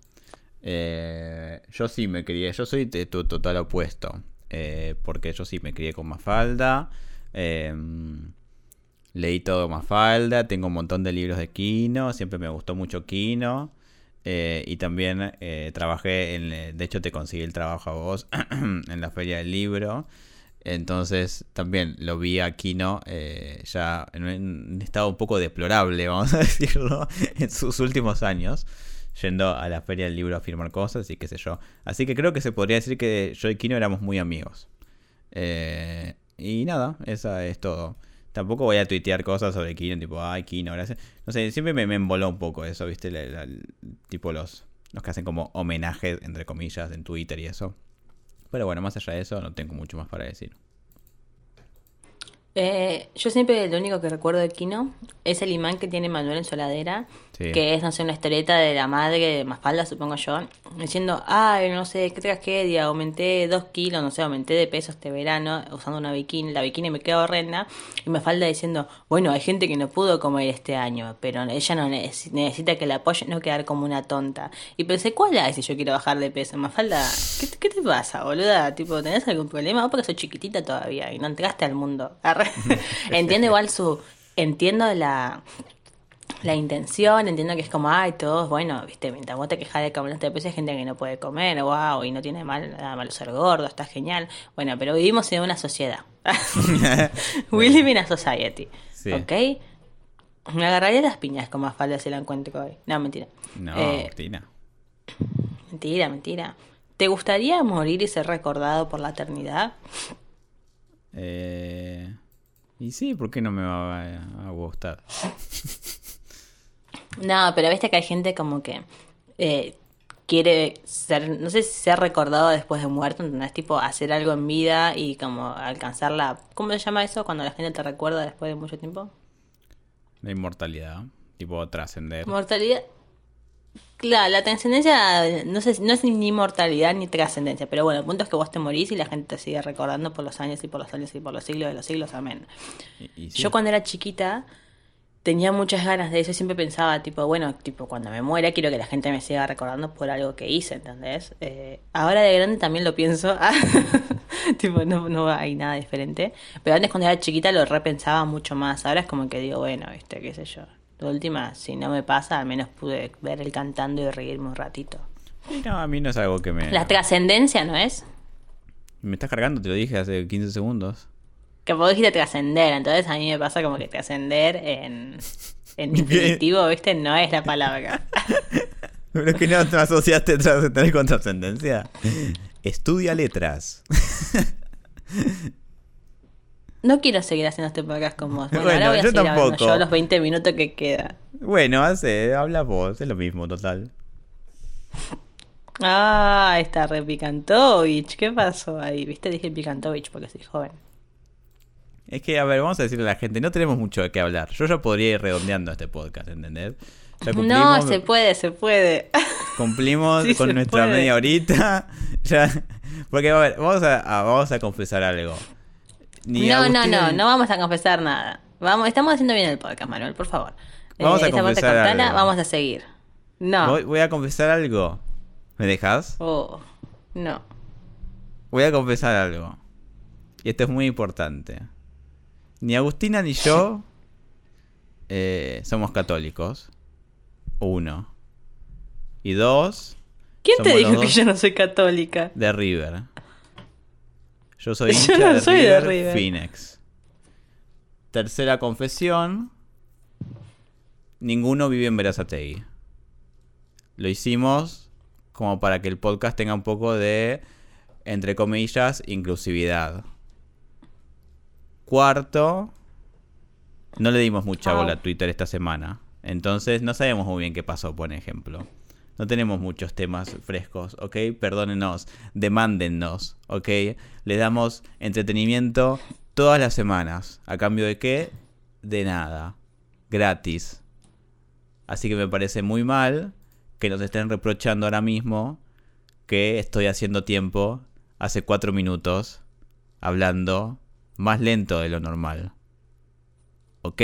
Eh, yo sí me crié, yo soy tu total opuesto. Eh, porque yo sí me crié con Mafalda. leí todo Mafalda. Tengo un montón de libros de Kino. Siempre me gustó mucho Kino. Y también trabajé, en, de hecho te conseguí el trabajo a vos en la feria del libro. Entonces también lo vi a Kino ya en un estado un poco deplorable, vamos a decirlo, en sus últimos años, yendo a la feria del libro a firmar cosas y qué sé yo. Así que creo que se podría decir que yo y Kino éramos muy amigos. y nada, esa es todo. Tampoco voy a tuitear cosas sobre Kino, tipo, ay, Kino, gracias. No sé, siempre me, me emboló un poco eso, ¿viste? tipo los, los que hacen como homenajes, entre comillas, en Twitter y eso. Pero bueno, más allá de eso, no tengo mucho más para decir. Eh, yo siempre lo único que recuerdo de Kino es el imán que tiene Manuel en su heladera que es, no sé, una historieta de la madre de Mafalda, supongo yo, diciendo, ay, no sé, qué tragedia, aumenté dos kilos, no sé, aumenté de peso este verano usando una bikini, la bikini me queda horrenda, y Mafalda diciendo, bueno, hay gente que no pudo comer este año, pero ella no necesita que la apoye, no quedar como una tonta. Y pensé, ¿cuál hay si yo quiero bajar de peso? Mafalda, ¿qué, qué te pasa, boluda? Tipo, ¿tenés algún problema? Vos porque soy chiquitita todavía y no entraste al mundo. Entiendo igual su... Entiendo la la intención, entiendo que es como, ay, todos, bueno, viste, mientras vos te quejas de comer de peso hay gente que no puede comer, wow, y no tiene mal, nada malo ser gordo, está genial. Bueno, pero vivimos en una sociedad. We live in a society. ¿Ok? Me agarraría las piñas con más falda si la encuentro hoy. No, mentira. No, eh, mentira. Mentira, mentira. ¿Te gustaría morir y ser recordado por la eternidad? Eh, y sí, ¿por qué no me va a gustar? No, pero viste que hay gente como que eh, quiere ser, no sé si ser recordado después de muerto, ¿entendés? Tipo hacer algo en vida y como alcanzar la... ¿Cómo se llama eso cuando la gente te recuerda después de mucho tiempo? La inmortalidad, tipo trascender. Mortalidad. Claro, la trascendencia no, sé, no es ni inmortalidad ni trascendencia, pero bueno, el punto es que vos te morís y la gente te sigue recordando por los años y por los años y por los siglos de los siglos, amén. Yo cuando era chiquita tenía muchas ganas de eso. Siempre pensaba, tipo, bueno, tipo, cuando me muera quiero que la gente me siga recordando por algo que hice, ¿entendés? Eh, ahora de grande también lo pienso. tipo, no, no hay nada diferente. Pero antes cuando era chiquita lo repensaba mucho más. Ahora es como que digo, bueno, viste, qué sé yo. De última, si no me pasa, al menos pude ver el cantando y reírme un ratito. No, a mí no es algo que me... La trascendencia, ¿no es? Me estás cargando, te lo dije hace 15 segundos que vos dijiste trascender, entonces a mí me pasa como que trascender en, en definitivo, ¿viste? No es la palabra. Pero es que no te asociaste trascender con trascendencia. Estudia letras. No quiero seguir haciendo este podcast con vos. Bueno, ahora voy a yo seguir tampoco. yo los 20 minutos que queda. Bueno, hace, habla vos, es lo mismo, total. Ah, está re Picantovich. ¿Qué pasó ahí? ¿Viste? Dije Picantovich porque soy joven. Es que, a ver, vamos a decirle a la gente, no tenemos mucho de qué hablar. Yo ya podría ir redondeando este podcast, ¿entendés? no, se puede, se puede. Cumplimos con nuestra media horita. Ya, porque, a ver, vamos a, vamos a confesar algo. no, no, no, no vamos a confesar nada. Vamos, estamos haciendo bien el podcast, Manuel, por favor. Vamos a eh, confesar algo. vamos a seguir. No. Voy, voy, a confesar algo. ¿Me dejas? Oh, no. Voy a confesar algo. Y esto es muy importante. Ni Agustina ni yo eh, somos católicos. Uno. Y dos. ¿Quién te dijo que yo no soy católica? De River. Yo soy yo no de, soy River, de River. Phoenix. Tercera confesión. Ninguno vive en Verazategui. Lo hicimos como para que el podcast tenga un poco de, entre comillas, inclusividad. Cuarto, no le dimos mucha bola a Twitter esta semana. Entonces no sabemos muy bien qué pasó, por ejemplo. No tenemos muchos temas frescos, ¿ok? Perdónenos, demándennos, ¿ok? Le damos entretenimiento todas las semanas. ¿A cambio de qué? De nada. Gratis. Así que me parece muy mal que nos estén reprochando ahora mismo que estoy haciendo tiempo hace cuatro minutos hablando más lento de lo normal. ¿Ok?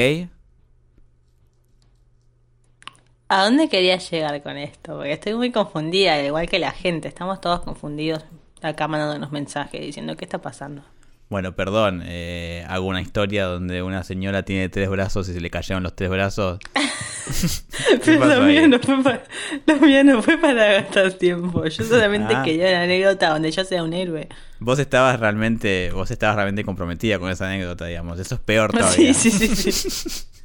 ¿A dónde querías llegar con esto? Porque estoy muy confundida, igual que la gente. Estamos todos confundidos acá mandándonos mensajes diciendo qué está pasando. Bueno, perdón, eh, hago una historia donde una señora tiene tres brazos y se le cayeron los tres brazos. Pero lo mío, no fue para, lo no fue para gastar tiempo. Yo solamente ah. quería una anécdota donde yo sea un héroe. Vos estabas realmente, vos estabas realmente comprometida con esa anécdota, digamos. Eso es peor todavía. Sí, sí, sí.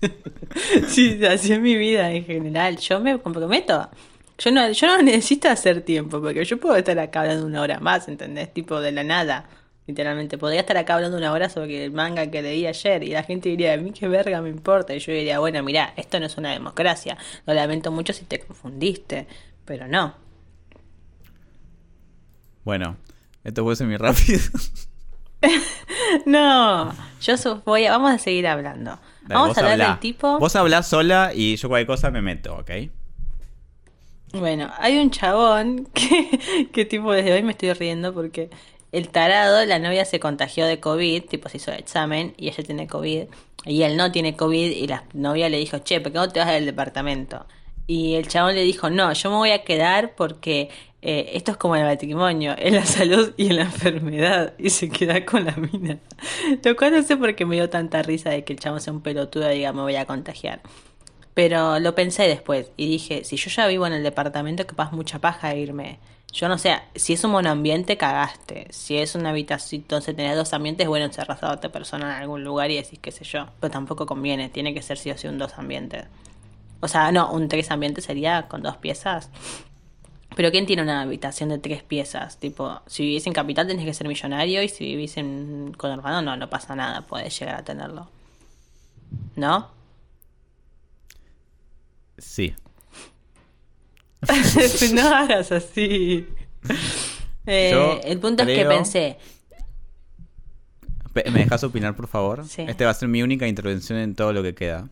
Sí, así es mi vida en general. Yo me comprometo. Yo no, yo no necesito hacer tiempo, porque yo puedo estar acá hablando una hora más, ¿entendés? Tipo de la nada. Literalmente, podría estar acá hablando una hora sobre el manga que leí ayer y la gente diría, a mí qué verga me importa. Y yo diría, bueno, mira, esto no es una democracia. Lo lamento mucho si te confundiste, pero no. Bueno, esto fue semi rápido. no, yo voy a, vamos a seguir hablando. Vamos a hablar del tipo. Vos hablás sola y yo cualquier cosa me meto, ¿ok? Bueno, hay un chabón que, que tipo desde hoy me estoy riendo porque el tarado, la novia se contagió de COVID, tipo se hizo el examen y ella tiene COVID y él no tiene COVID y la novia le dijo, che, ¿por qué no te vas del departamento? Y el chabón le dijo, no, yo me voy a quedar porque eh, esto es como el matrimonio, en la salud y en la enfermedad, y se queda con la mina. Lo cual no sé por qué me dio tanta risa de que el chabón sea un pelotudo y diga, me voy a contagiar. Pero lo pensé después y dije, si yo ya vivo en el departamento, capaz mucha paja irme. Yo no sé, si es un monoambiente, cagaste. Si es una habitación, entonces tenés dos ambientes, bueno, encerras a otra persona en algún lugar y decís qué sé yo. Pero tampoco conviene, tiene que ser sí o sí un dos ambientes. O sea, no, un tres ambientes sería con dos piezas. Pero ¿quién tiene una habitación de tres piezas? Tipo, si vivís en capital tenés que ser millonario y si vivís en conurbano no, no pasa nada, puedes llegar a tenerlo. ¿No? Sí. no hagas así. Eh, el punto es que pensé. ¿Me dejas opinar, por favor? Sí. Este va a ser mi única intervención en todo lo que queda.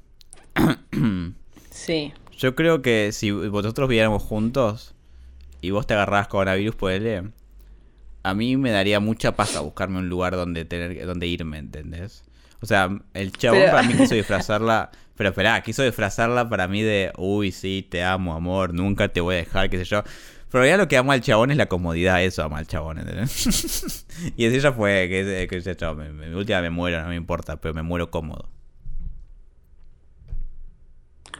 sí. Yo creo que si vosotros viviéramos juntos, y vos te agarrás coronavirus, pues a mí me daría mucha paz a buscarme un lugar donde tener donde irme, ¿entendés? O sea, el chabón para mí quiso disfrazarla, pero espera, quiso disfrazarla para mí de, uy, sí, te amo, amor, nunca te voy a dejar, qué sé yo. Pero ya lo que amo al chabón es la comodidad, eso ama al chabón, ¿entendés? y así ya fue, que, que ese chabón, me, última me muero, no me importa, pero me muero cómodo.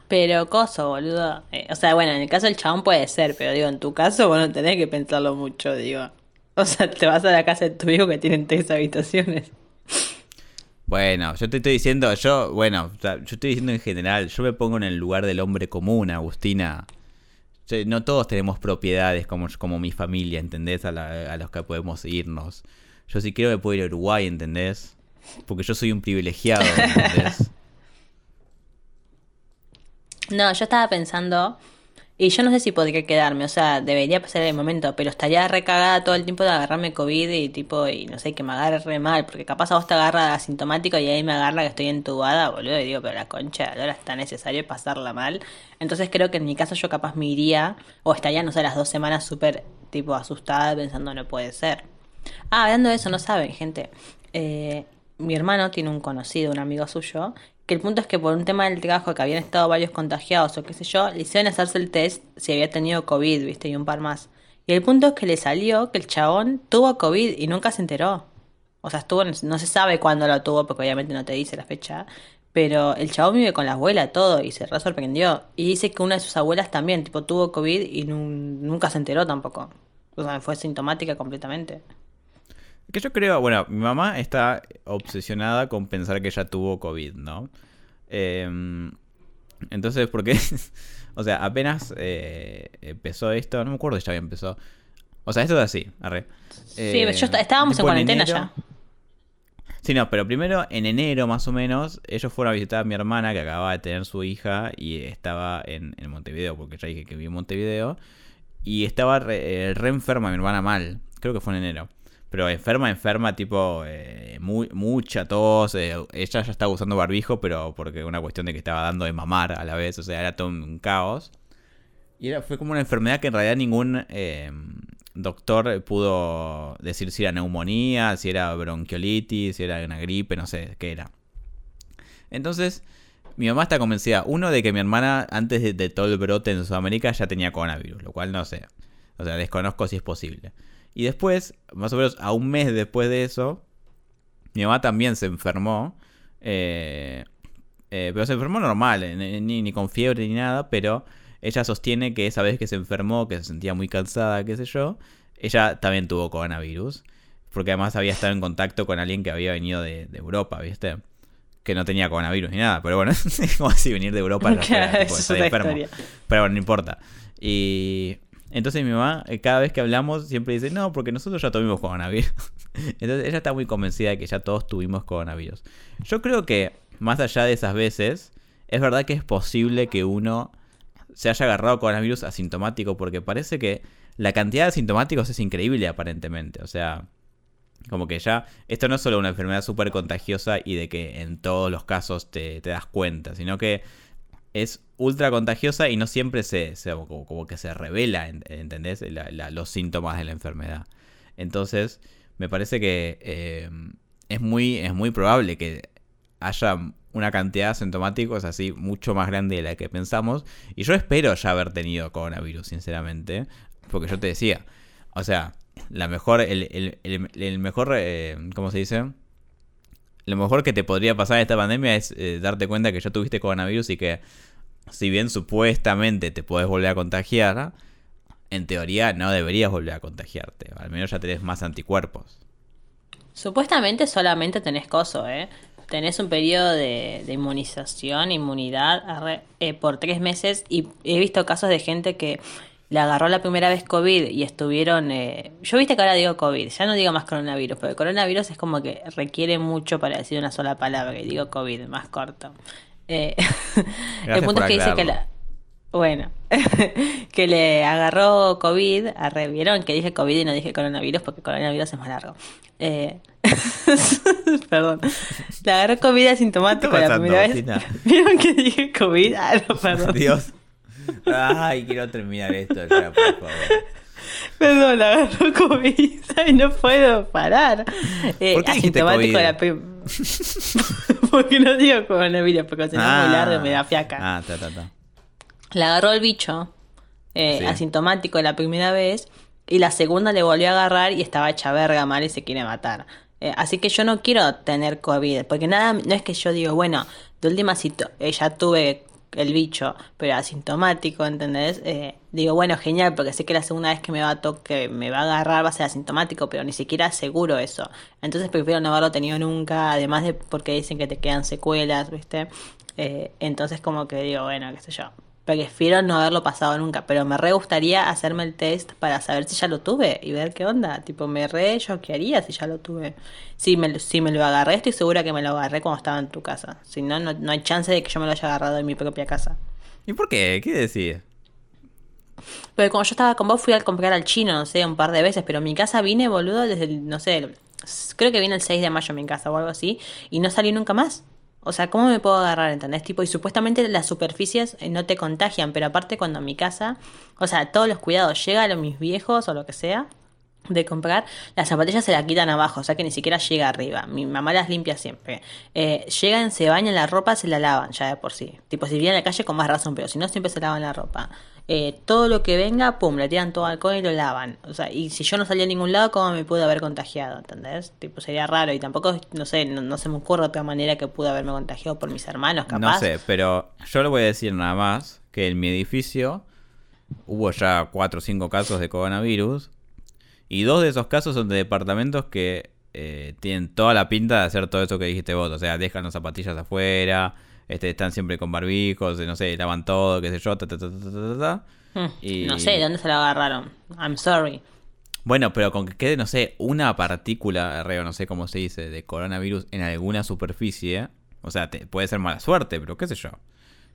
Pero coso, boludo. Eh, o sea, bueno, en el caso del chabón puede ser, pero digo, en tu caso vos no tenés que pensarlo mucho, digo. O sea, te vas a la casa de tu hijo que tienen tres habitaciones. Bueno, yo te estoy diciendo, yo, bueno, yo estoy diciendo en general, yo me pongo en el lugar del hombre común, Agustina. no todos tenemos propiedades como, como mi familia, ¿entendés? A, a los que podemos irnos. Yo si quiero me puedo ir a Uruguay, ¿entendés? Porque yo soy un privilegiado, ¿entendés? No, yo estaba pensando, y yo no sé si podría quedarme, o sea, debería pasar el momento, pero estaría recagada todo el tiempo de agarrarme COVID y tipo, y no sé, que me agarre re mal, porque capaz a vos te agarra asintomático y ahí me agarra que estoy entubada, boludo, y digo, pero la concha ahora está necesario pasarla mal. Entonces creo que en mi caso yo capaz me iría, o estaría, no sé, las dos semanas súper, tipo, asustada pensando no puede ser. Ah, hablando de eso, no saben, gente. Eh, mi hermano tiene un conocido, un amigo suyo, que el punto es que por un tema del trabajo que habían estado varios contagiados o qué sé yo, le hicieron hacerse el test si había tenido COVID, viste, y un par más. Y el punto es que le salió que el chabón tuvo COVID y nunca se enteró. O sea, estuvo, no se sabe cuándo lo tuvo, porque obviamente no te dice la fecha. Pero el chabón vive con la abuela todo y se re sorprendió. Y dice que una de sus abuelas también, tipo, tuvo COVID y nunca se enteró tampoco. O sea, fue sintomática completamente. Que yo creo, bueno, mi mamá está obsesionada con pensar que ella tuvo COVID, ¿no? Em, entonces, ¿por qué? o sea, apenas eh, empezó esto, no me acuerdo si ya había empezado. O sea, esto es así, arre. sí, eh, yo estábamos en cuarentena ya. Sí, no, pero primero en enero más o menos, ellos fueron a visitar a mi hermana que acababa de tener su hija y estaba en, Montevideo, porque ya dije que viví en Montevideo. Y estaba re, eh, re enferma mi hermana mal, creo que fue en enero. Pero enferma, enferma, tipo, eh, muy, mucha tos. Eh, ella ya estaba usando barbijo, pero porque una cuestión de que estaba dando de mamar a la vez. O sea, era todo un caos. Y era, fue como una enfermedad que en realidad ningún eh, doctor pudo decir si era neumonía, si era bronquiolitis, si era una gripe, no sé qué era. Entonces, mi mamá está convencida, uno, de que mi hermana, antes de, de todo el brote en Sudamérica, ya tenía coronavirus, lo cual no sé. O sea, desconozco si es posible. Y después, más o menos a un mes después de eso, mi mamá también se enfermó. Eh, eh, pero se enfermó normal, eh, ni, ni, con fiebre ni nada, pero ella sostiene que esa vez que se enfermó, que se sentía muy cansada, qué sé yo, ella también tuvo coronavirus. Porque además había estado en contacto con alguien que había venido de, Europa, ¿viste? Que no tenía coronavirus ni nada, pero bueno, es como así venir de Europa. enfermo. Pero bueno, no importa. Y entonces mi mamá, eh, cada vez que hablamos, siempre dice, no, porque nosotros ya tuvimos coronavirus. Entonces ella está muy convencida de que ya todos tuvimos coronavirus. Yo creo que, más allá de esas veces, es verdad que es posible que uno se haya agarrado coronavirus asintomático, porque parece que la cantidad de asintomáticos es increíble aparentemente. O sea, Como que ya, esto no es solo una enfermedad súper contagiosa y de que en todos los casos te, das cuenta, sino que es ultra contagiosa y no siempre se, como, que se revela, ¿entendés? los síntomas de la enfermedad. Entonces, me parece que eh, es, muy, es muy probable que haya una cantidad de asintomáticos así mucho más grande de la que pensamos. Y yo espero ya haber tenido coronavirus, sinceramente. Porque yo te decía, o sea, la mejor, el, el, mejor, eh, ¿cómo se dice? Lo mejor que te podría pasar en esta pandemia es eh, darte cuenta que ya tuviste coronavirus y que si bien supuestamente te puedes volver a contagiar, en teoría no deberías volver a contagiarte. Al menos ya tenés más anticuerpos. Supuestamente solamente tenés coso, ¿eh? Tenés un periodo de, inmunización, inmunidad eh, por tres meses y he visto casos de gente que le agarró la primera vez COVID y estuvieron... Eh, yo viste que ahora digo COVID, ya no digo más coronavirus, porque coronavirus es como que requiere mucho para decir una sola palabra, y digo COVID, más corto. Eh, el punto es que dice que la... Bueno, que le agarró COVID, vieron que dije COVID y no dije coronavirus porque coronavirus es más largo. Eh, perdón. Le agarró COVID asintomático la primera vez. ¿Vieron que dije COVID? Ah, no, perdón. Dios. Ay, quiero terminar esto ya, por favor. Perdón, la agarró COVID y no puedo parar. Eh, ¿Por qué asintomático la Porque no digo coronavirus, porque si no es muy largo me da fiaca. Ah, ta, ta, ta. Le agarró el bicho eh, asintomático la primera vez y la segunda le volvió a agarrar y estaba hecha verga mal y se quiere matar. Eh, así que yo no quiero tener COVID, porque nada, no es que yo digo, bueno, de última eh, ya tuve el bicho, pero asintomático, ¿entendés? Eh, digo, bueno, genial, porque sé que la segunda vez que me va a que me va a agarrar va a ser asintomático, pero ni siquiera seguro eso. Entonces prefiero no haberlo tenido nunca, además de porque dicen que te quedan secuelas, ¿viste? Eh, entonces como que digo, bueno, qué sé yo. Prefiero no haberlo pasado nunca, pero me re gustaría hacerme el test para saber si ya lo tuve y ver qué onda. Tipo, me re yo qué haría si ya lo tuve. Si me, si me lo agarré, estoy segura que me lo agarré cuando estaba en tu casa. Si no, no, hay chance de que yo me lo haya agarrado en mi propia casa. ¿Y por qué? ¿Qué decís? Pero como yo estaba con vos, fui a comprar al chino, no sé, un par de veces, pero en mi casa vine, boludo, desde el, no sé, creo que vine el 6 de mayo en mi casa o algo así, y no salí nunca más. O sea, ¿cómo me puedo agarrar? ¿Entendés? Tipo, y supuestamente las superficies eh, no te contagian, pero aparte cuando en mi casa, o sea, todos los cuidados, llega a mis viejos o lo que sea, de comprar, las zapatillas se las quitan abajo, o sea que ni siquiera llega arriba. Mi mamá las limpia siempre. Eh, llegan, se bañan la ropa, se la lavan ya de por sí. Tipo, si vienen a la calle con más razón, pero si no, siempre se lavan la ropa. Eh, todo lo que venga, pum, le tiran todo alcohol y lo lavan. O sea, y si yo no salía a ningún lado, ¿cómo me pude haber contagiado? ¿Entendés? Tipo, sería raro. Y tampoco, no sé, no, se me ocurre otra manera que pude haberme contagiado por mis hermanos, capaz. No sé, pero yo le voy a decir nada más que en mi edificio hubo ya cuatro o cinco casos de coronavirus y dos de esos casos son de departamentos que eh, tienen toda la pinta de hacer todo eso que dijiste vos. O sea, dejan las zapatillas afuera, este, están siempre con barbijos, no sé, lavan todo, qué sé yo, ta, ta, ta, ta, hmm, y... No sé, ¿de dónde se lo agarraron? I'm sorry. Bueno, pero con que quede, no sé, una partícula, reo, no sé cómo se dice, de coronavirus en alguna superficie, o sea, te, puede ser mala suerte, pero qué sé yo.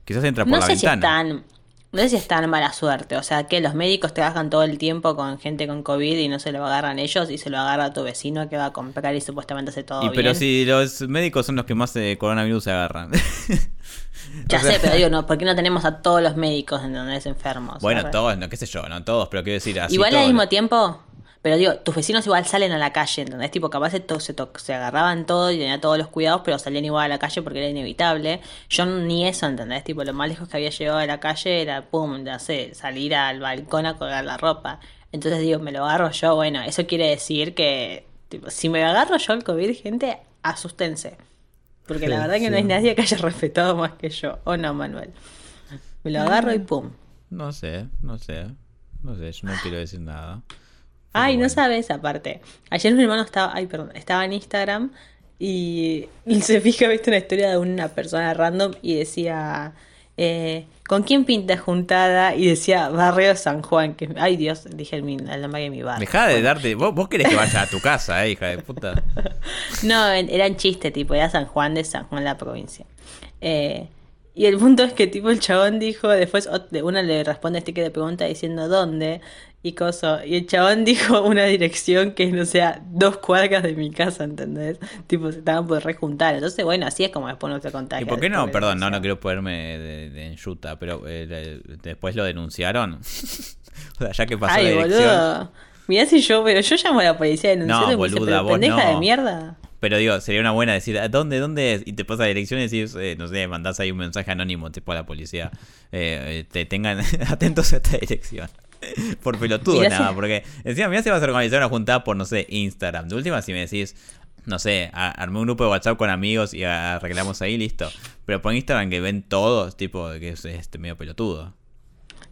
Quizás entra por no la sé ventana. Si no sé si es tan mala suerte, o sea, que los médicos trabajan todo el tiempo con gente con COVID y no se lo agarran ellos y se lo agarra tu vecino que va a comprar y supuestamente hace todo y Pero si los médicos son los que más de coronavirus se agarran. ya sé, pero digo, no, ¿por qué no tenemos a todos los médicos en donde es enfermos? Bueno, todos, no, qué sé yo, no todos, pero quiero decir así. Igual al mismo tiempo, pero digo, tus vecinos igual salen a la calle, ¿entendés? Tipo, capaz se, se, se agarraban todo y tenían todos los cuidados, pero salían igual a la calle porque era inevitable. Yo ni eso, ¿entendés? Tipo, lo más lejos que había llegado a la calle era, pum, ya sé, salir al balcón a colgar la ropa. Entonces digo, me lo agarro yo, bueno, eso quiere decir que, tipo, si me agarro yo el COVID, gente, asustense. Porque la verdad que no hay nadie que haya respetado más que yo. ¿O no, Manuel? Me lo agarro y pum. No sé, no sé. No sé, yo no quiero decir nada. Ay, no sabes aparte. Ayer mi hermano estaba, ay, perdón, estaba en Instagram y se fija, viste una historia de una persona random y decía, eh, ¿con quién pinta juntada? Y decía Barrio San Juan, que ay Dios, dije el, el nombre de mi barrio. Deja de darte, vos, vos querés que vaya a tu casa, eh, hija de puta. no, eran chiste, tipo, era San Juan de San Juan, la provincia. Eh, Y el punto es que tipo el chabón dijo, después de una le responde este que le pregunta diciendo dónde y coso. Y el chabón dijo una dirección que no sea dos cuadras de mi casa, ¿entendés? Tipo, se estaban por rejuntar. Entonces, bueno, así es como después no se contacta. ¿Y por qué no? Perdón, no, no quiero ponerme de, de pero eh, después lo denunciaron. o sea, ya que pasó Ay, la dirección. boludo. Mirá si yo, pero yo llamo a la policía a denunciar No, boluda, pendeja no. de mierda. Pero digo, sería una buena decir, ¿a ¿dónde, dónde es? Y te pasa la dirección y decís, eh, no sé, mandás ahí un mensaje anónimo, tipo a la policía. Eh, eh, te tengan atentos a esta dirección. por pelotudo Mirá nada, si- porque encima mirá si vas a organizar una juntada por, no sé, Instagram. De última, si me decís, no sé, a- armé un grupo de WhatsApp con amigos y arreglamos ahí, listo. Pero por Instagram que ven todos, tipo, que es este medio pelotudo.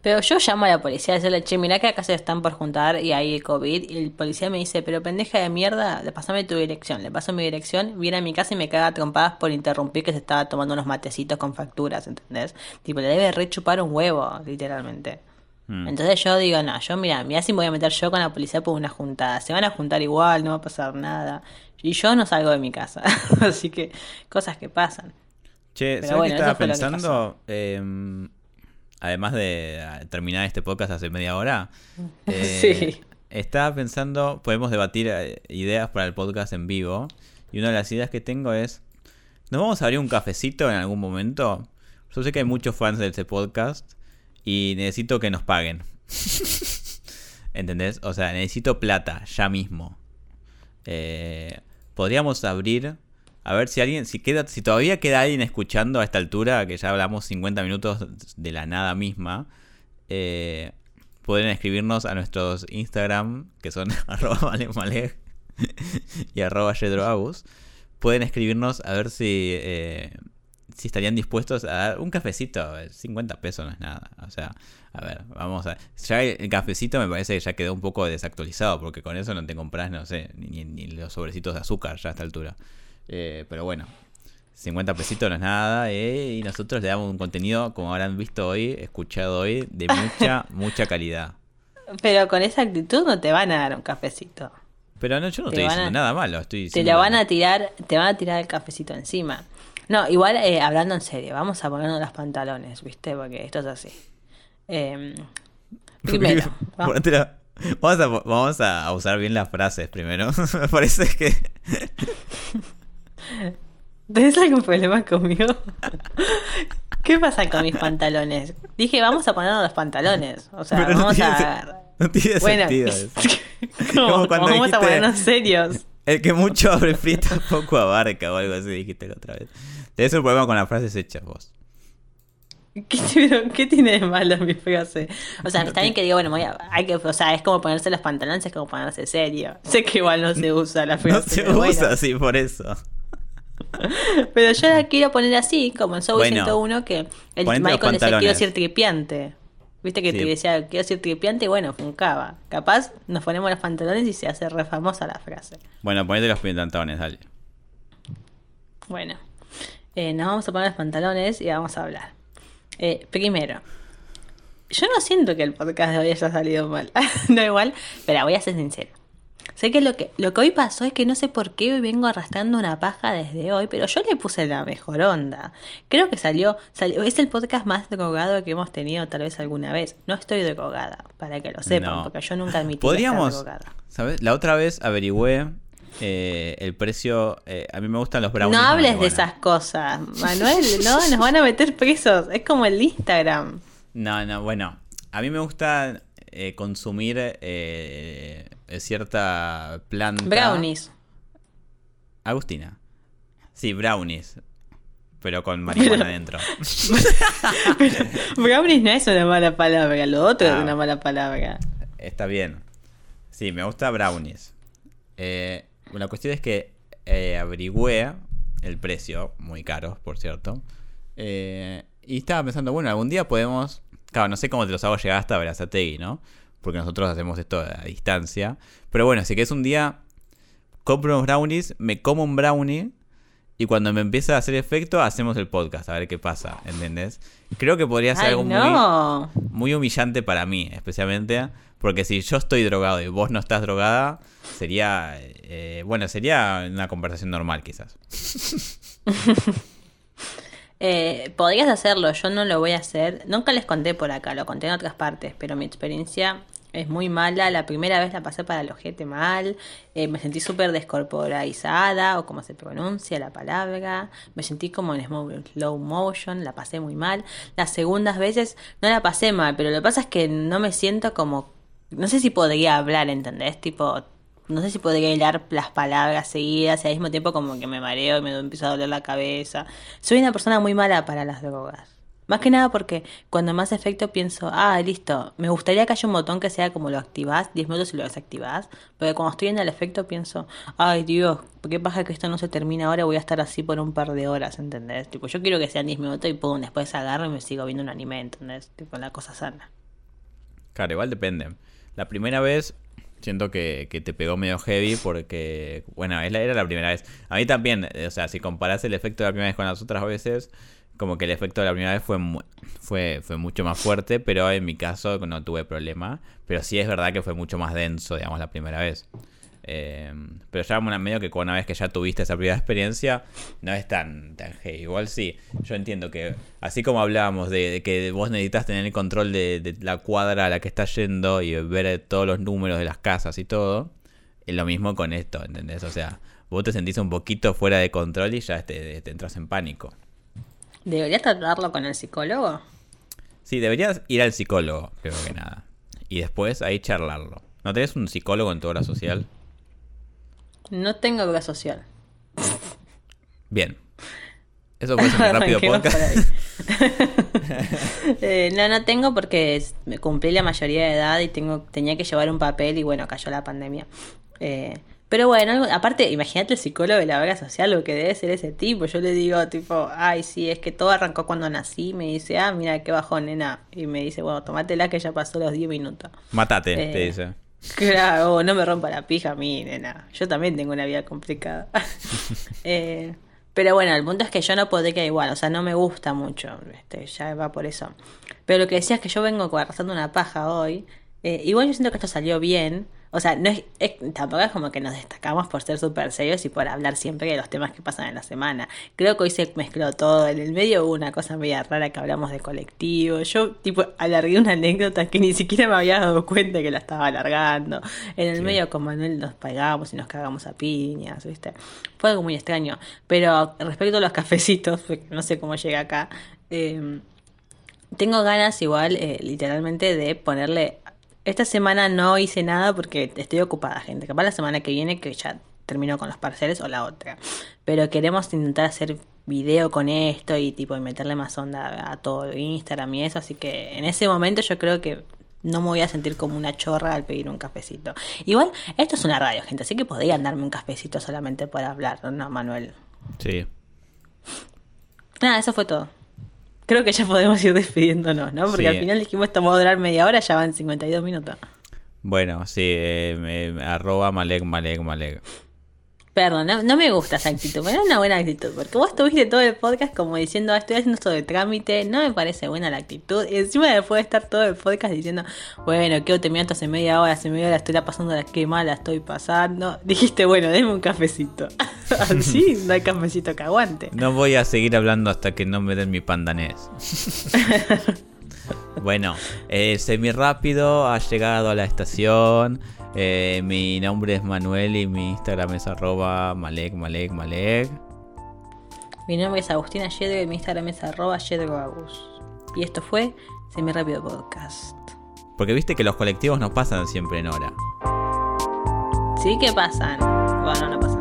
Pero yo llamo a la policía a decirle, che, mirá que acá se están por juntar y hay COVID. Y el policía me dice, pero pendeja de mierda, le pasame tu dirección. Le paso mi dirección, viene a mi casa y me caga trompadas por interrumpir que se estaba tomando unos matecitos con facturas, ¿entendés? Tipo, le debe rechupar un huevo, literalmente. Mm. Entonces yo digo, no, yo mira, mira si me voy a meter yo con la policía por una juntada. Se van a juntar igual, no va a pasar nada. Y yo no salgo de mi casa. Así que, cosas que pasan. Che, Pero ¿sabes bueno, qué estaba que pensando? Em, además de eh, terminar este podcast hace media hora. eh, Sí. Estaba pensando, podemos debatir eh, ideas para el podcast en vivo. Y una de las ideas que tengo es, ¿nos vamos a abrir un cafecito en algún momento? Yo sé que hay muchos fans de este podcast y necesito que nos paguen. ¿Entendés? O sea, necesito plata, ya mismo. Eh, podríamos abrir a ver si alguien, si queda, si todavía queda alguien escuchando a esta altura, que ya hablamos 50 minutos de la nada misma, eh, pueden escribirnos a nuestros Instagram, que son arroba y arroba yedroabus. Pueden escribirnos a ver si, eh, si estarían dispuestos a dar un cafecito. 50 pesos no es nada. O sea, a ver, vamos a... Ya el cafecito me parece que ya quedó un poco desactualizado, porque con eso no te compras, no sé, ni, ni los sobrecitos de azúcar ya a esta altura. Eh, pero bueno, 50 pesitos no es nada. eh, y nosotros le damos un contenido, como habrán visto hoy, escuchado hoy, de mucha, mucha calidad. Pero con esa actitud no te van a dar un cafecito. Pero no, yo no Te estoy a- diciendo nada malo. Estoy Te la van a tirar, te van a tirar el cafecito encima. No, igual eh, hablando en serio, vamos a ponernos los pantalones, ¿viste? Porque esto es así. Eh, primero, Vamos a, vamos a usar bien las frases primero. Me parece que. ¿Tenés algún problema conmigo? ¿Qué pasa con mis pantalones? Dije, vamos a ponernos los pantalones. O sea, Pero no vamos tiene a. no tiene bueno, sentido eso. ¿cómo? Como cuando vamos a ponernos serios. El que mucho abre frita poco abarca o algo así dijiste la otra vez. Tenés un problema con las frases hechas vos. ¿Qué, pero, ¿qué tiene de malo mi frase? O sea, está bien que digo, bueno, voy a- hay que, o sea, es como ponerse los pantalones, es como ponerse serio. Sé que igual no se usa la No frase. se pero bueno. usa así por eso. Pero yo la quiero poner así, como en Soul Bueno, 101, que el Michael decía quiero ser tripiante. Viste que Sí. te decía quiero ser tripiante y bueno, funcaba. Capaz nos ponemos los pantalones y se hace re famosa la frase. Bueno, ponete los pantalones, dale. Bueno, eh, nos vamos a poner los pantalones y vamos a hablar. Eh, primero, yo no siento que el podcast de hoy haya salido mal. no igual, pero voy a ser sincero. Sé que lo que lo que hoy pasó es que no sé por qué hoy vengo arrastrando una paja desde hoy, pero yo le puse la mejor onda. Creo que salió, salió es el podcast más drogado que hemos tenido tal vez alguna vez. No estoy drogada, para que lo sepan, No. porque yo nunca admití Podríamos, estar drogada. ¿sabes? La otra vez averigüé eh, el precio. eh, a mí me gustan los brownies. No hables de esas cosas, Manuel, no, nos van a meter presos. Es como el Instagram. No, no, bueno. A mí me gusta eh, consumir eh, cierta planta. Brownies. Agustina. Sí, brownies. Pero con marihuana adentro. Brownies no es una mala palabra, lo otro Ah. es una mala palabra. Está bien. Sí, me gusta brownies. Eh, la cuestión es que eh, averigüé el precio, muy caro, por cierto. Eh, y estaba pensando, bueno, algún día podemos. Claro, no sé cómo te los hago llegar hasta Verazategui, ¿no? Porque nosotros hacemos esto a distancia. Pero bueno, si que es un día, compro unos brownies, me como un brownie. Y cuando me empieza a hacer efecto, hacemos el podcast, a ver qué pasa, ¿entendés? Creo que podría ser Ay, algo muy humillante para mí, especialmente porque si yo estoy drogado y vos no estás drogada, sería, eh, bueno, sería una conversación normal quizás. Eh, podrías hacerlo, yo no lo voy a hacer. Nunca les conté por acá, lo conté en otras partes, pero mi experiencia es muy mala. La primera vez la pasé para el ojete mal. Eh, me sentí súper descorporalizada, o como se pronuncia la palabra. Me sentí como en slow motion, la pasé muy mal. Las segundas veces no la pasé mal, pero lo que pasa es que no me siento como. No sé si podría hablar, ¿entendés? Tipo, no sé si podría hilar las palabras seguidas y al mismo tiempo como que me mareo y me empieza a doler la cabeza. Soy una persona muy mala para las drogas. Más que nada porque cuando más efecto pienso, ah, listo, me gustaría que haya un botón que sea como lo activás, 10 minutos y lo desactivás, pero cuando estoy en el efecto pienso, ay Dios, ¿qué pasa que esto no se termina ahora? Voy a estar así por un par de horas, ¿entendés? Tipo, yo quiero que sean 10 minutos y pum, después agarro y me sigo viendo un anime, ¿entendés? Tipo, la cosa sana. Claro, igual depende. La primera vez siento que, que, te pegó medio heavy porque, bueno, era la primera vez. A mí también, o sea, si comparas el efecto de la primera vez con las otras veces, como que el efecto de la primera vez fue, fue, fue mucho más fuerte, pero en mi caso no tuve problema. Pero sí es verdad que fue mucho más denso, digamos, la primera vez. Em, pero ya medio que una vez que ya tuviste esa primera experiencia, no es tan, tan heavy. Igual sí, yo entiendo que así como hablábamos de, que vos necesitas tener el control de, de, la cuadra a la que estás yendo y ver todos los números de las casas y todo, es lo mismo con esto, ¿entendés? O sea, vos te sentís un poquito fuera de control y ya te, te entras en pánico. ¿Deberías tratarlo con el psicólogo? Sí, deberías ir al psicólogo, creo que nada. Y después ahí charlarlo. ¿No tenés un psicólogo en tu obra social? No tengo obra social. Bien. Eso fue un rápido podcast. eh, no, no tengo porque me cumplí la mayoría de edad y tengo tenía que llevar un papel y bueno, cayó la pandemia. Eh, pero bueno, aparte, imagínate el psicólogo de la obra social, lo que debe ser ese tipo. Yo le digo, tipo, ay, sí, es que todo arrancó cuando nací. Me dice, ah, mira, qué bajón, nena. Y me dice, bueno, tomátela que ya pasó los 10 minutos. Matate, te eh, dice. Claro, no me rompa la pija a mí, nena. Yo también tengo una vida complicada. eh, pero bueno, el punto es que yo no podría igual, o sea, no me gusta mucho. Este, ya va por eso. Pero lo que decía es que yo vengo arrastrando una paja hoy. Eh, igual yo siento que esto salió bien. O sea, no es, tampoco es como que nos destacamos por ser súper serios y por hablar siempre de los temas que pasan en la semana. Creo que hoy se mezcló todo. En el medio hubo una cosa media rara que hablamos de colectivo. Yo, tipo, alargué una anécdota que ni siquiera me había dado cuenta que la estaba alargando. En el medio con Manuel nos pagamos y nos cagamos a piñas, ¿viste? Fue algo muy extraño. Pero respecto a los cafecitos, porque no sé cómo llega acá, eh, tengo ganas igual, eh, literalmente, de ponerle esta semana no hice nada porque estoy ocupada, gente. Capaz la semana que viene que ya termino con los parceles o la otra. Pero queremos intentar hacer video con esto y tipo y meterle más onda a todo Instagram y eso. Así que en ese momento yo creo que no me voy a sentir como una chorra al pedir un cafecito. Igual, esto es una radio, gente, así que podrían darme un cafecito solamente por hablar, ¿no, Manuel? Sí. Nada, eso fue todo. Creo que ya podemos ir despidiéndonos, ¿no? Porque al final dijimos esto va a durar media hora, ya van 52 minutos. Bueno, sí, eh, arroba Malek, Malek, Malek. Perdón, no, me gusta esa actitud, pero es una buena actitud, porque vos estuviste todo el podcast como diciendo, ah, estoy haciendo esto de trámite, no me parece buena la actitud, y encima después de estar todo el podcast diciendo, bueno, quiero terminar hace media hora, hace media hora estoy la pasando la que mala estoy pasando, dijiste, bueno, denme un cafecito, así no hay cafecito que aguante. No voy a seguir hablando hasta que no me den mi pandanés. bueno, eh, semi rápido, ha llegado a la estación. Eh, mi nombre es Manuel y mi Instagram es arroba malek, malek, malek. Mi nombre es Agustina Yedro y mi Instagram es arroba Agus. Y esto fue Semi Rápido Podcast. Porque viste que los colectivos no pasan siempre en hora. Sí que pasan. Bueno, no pasan.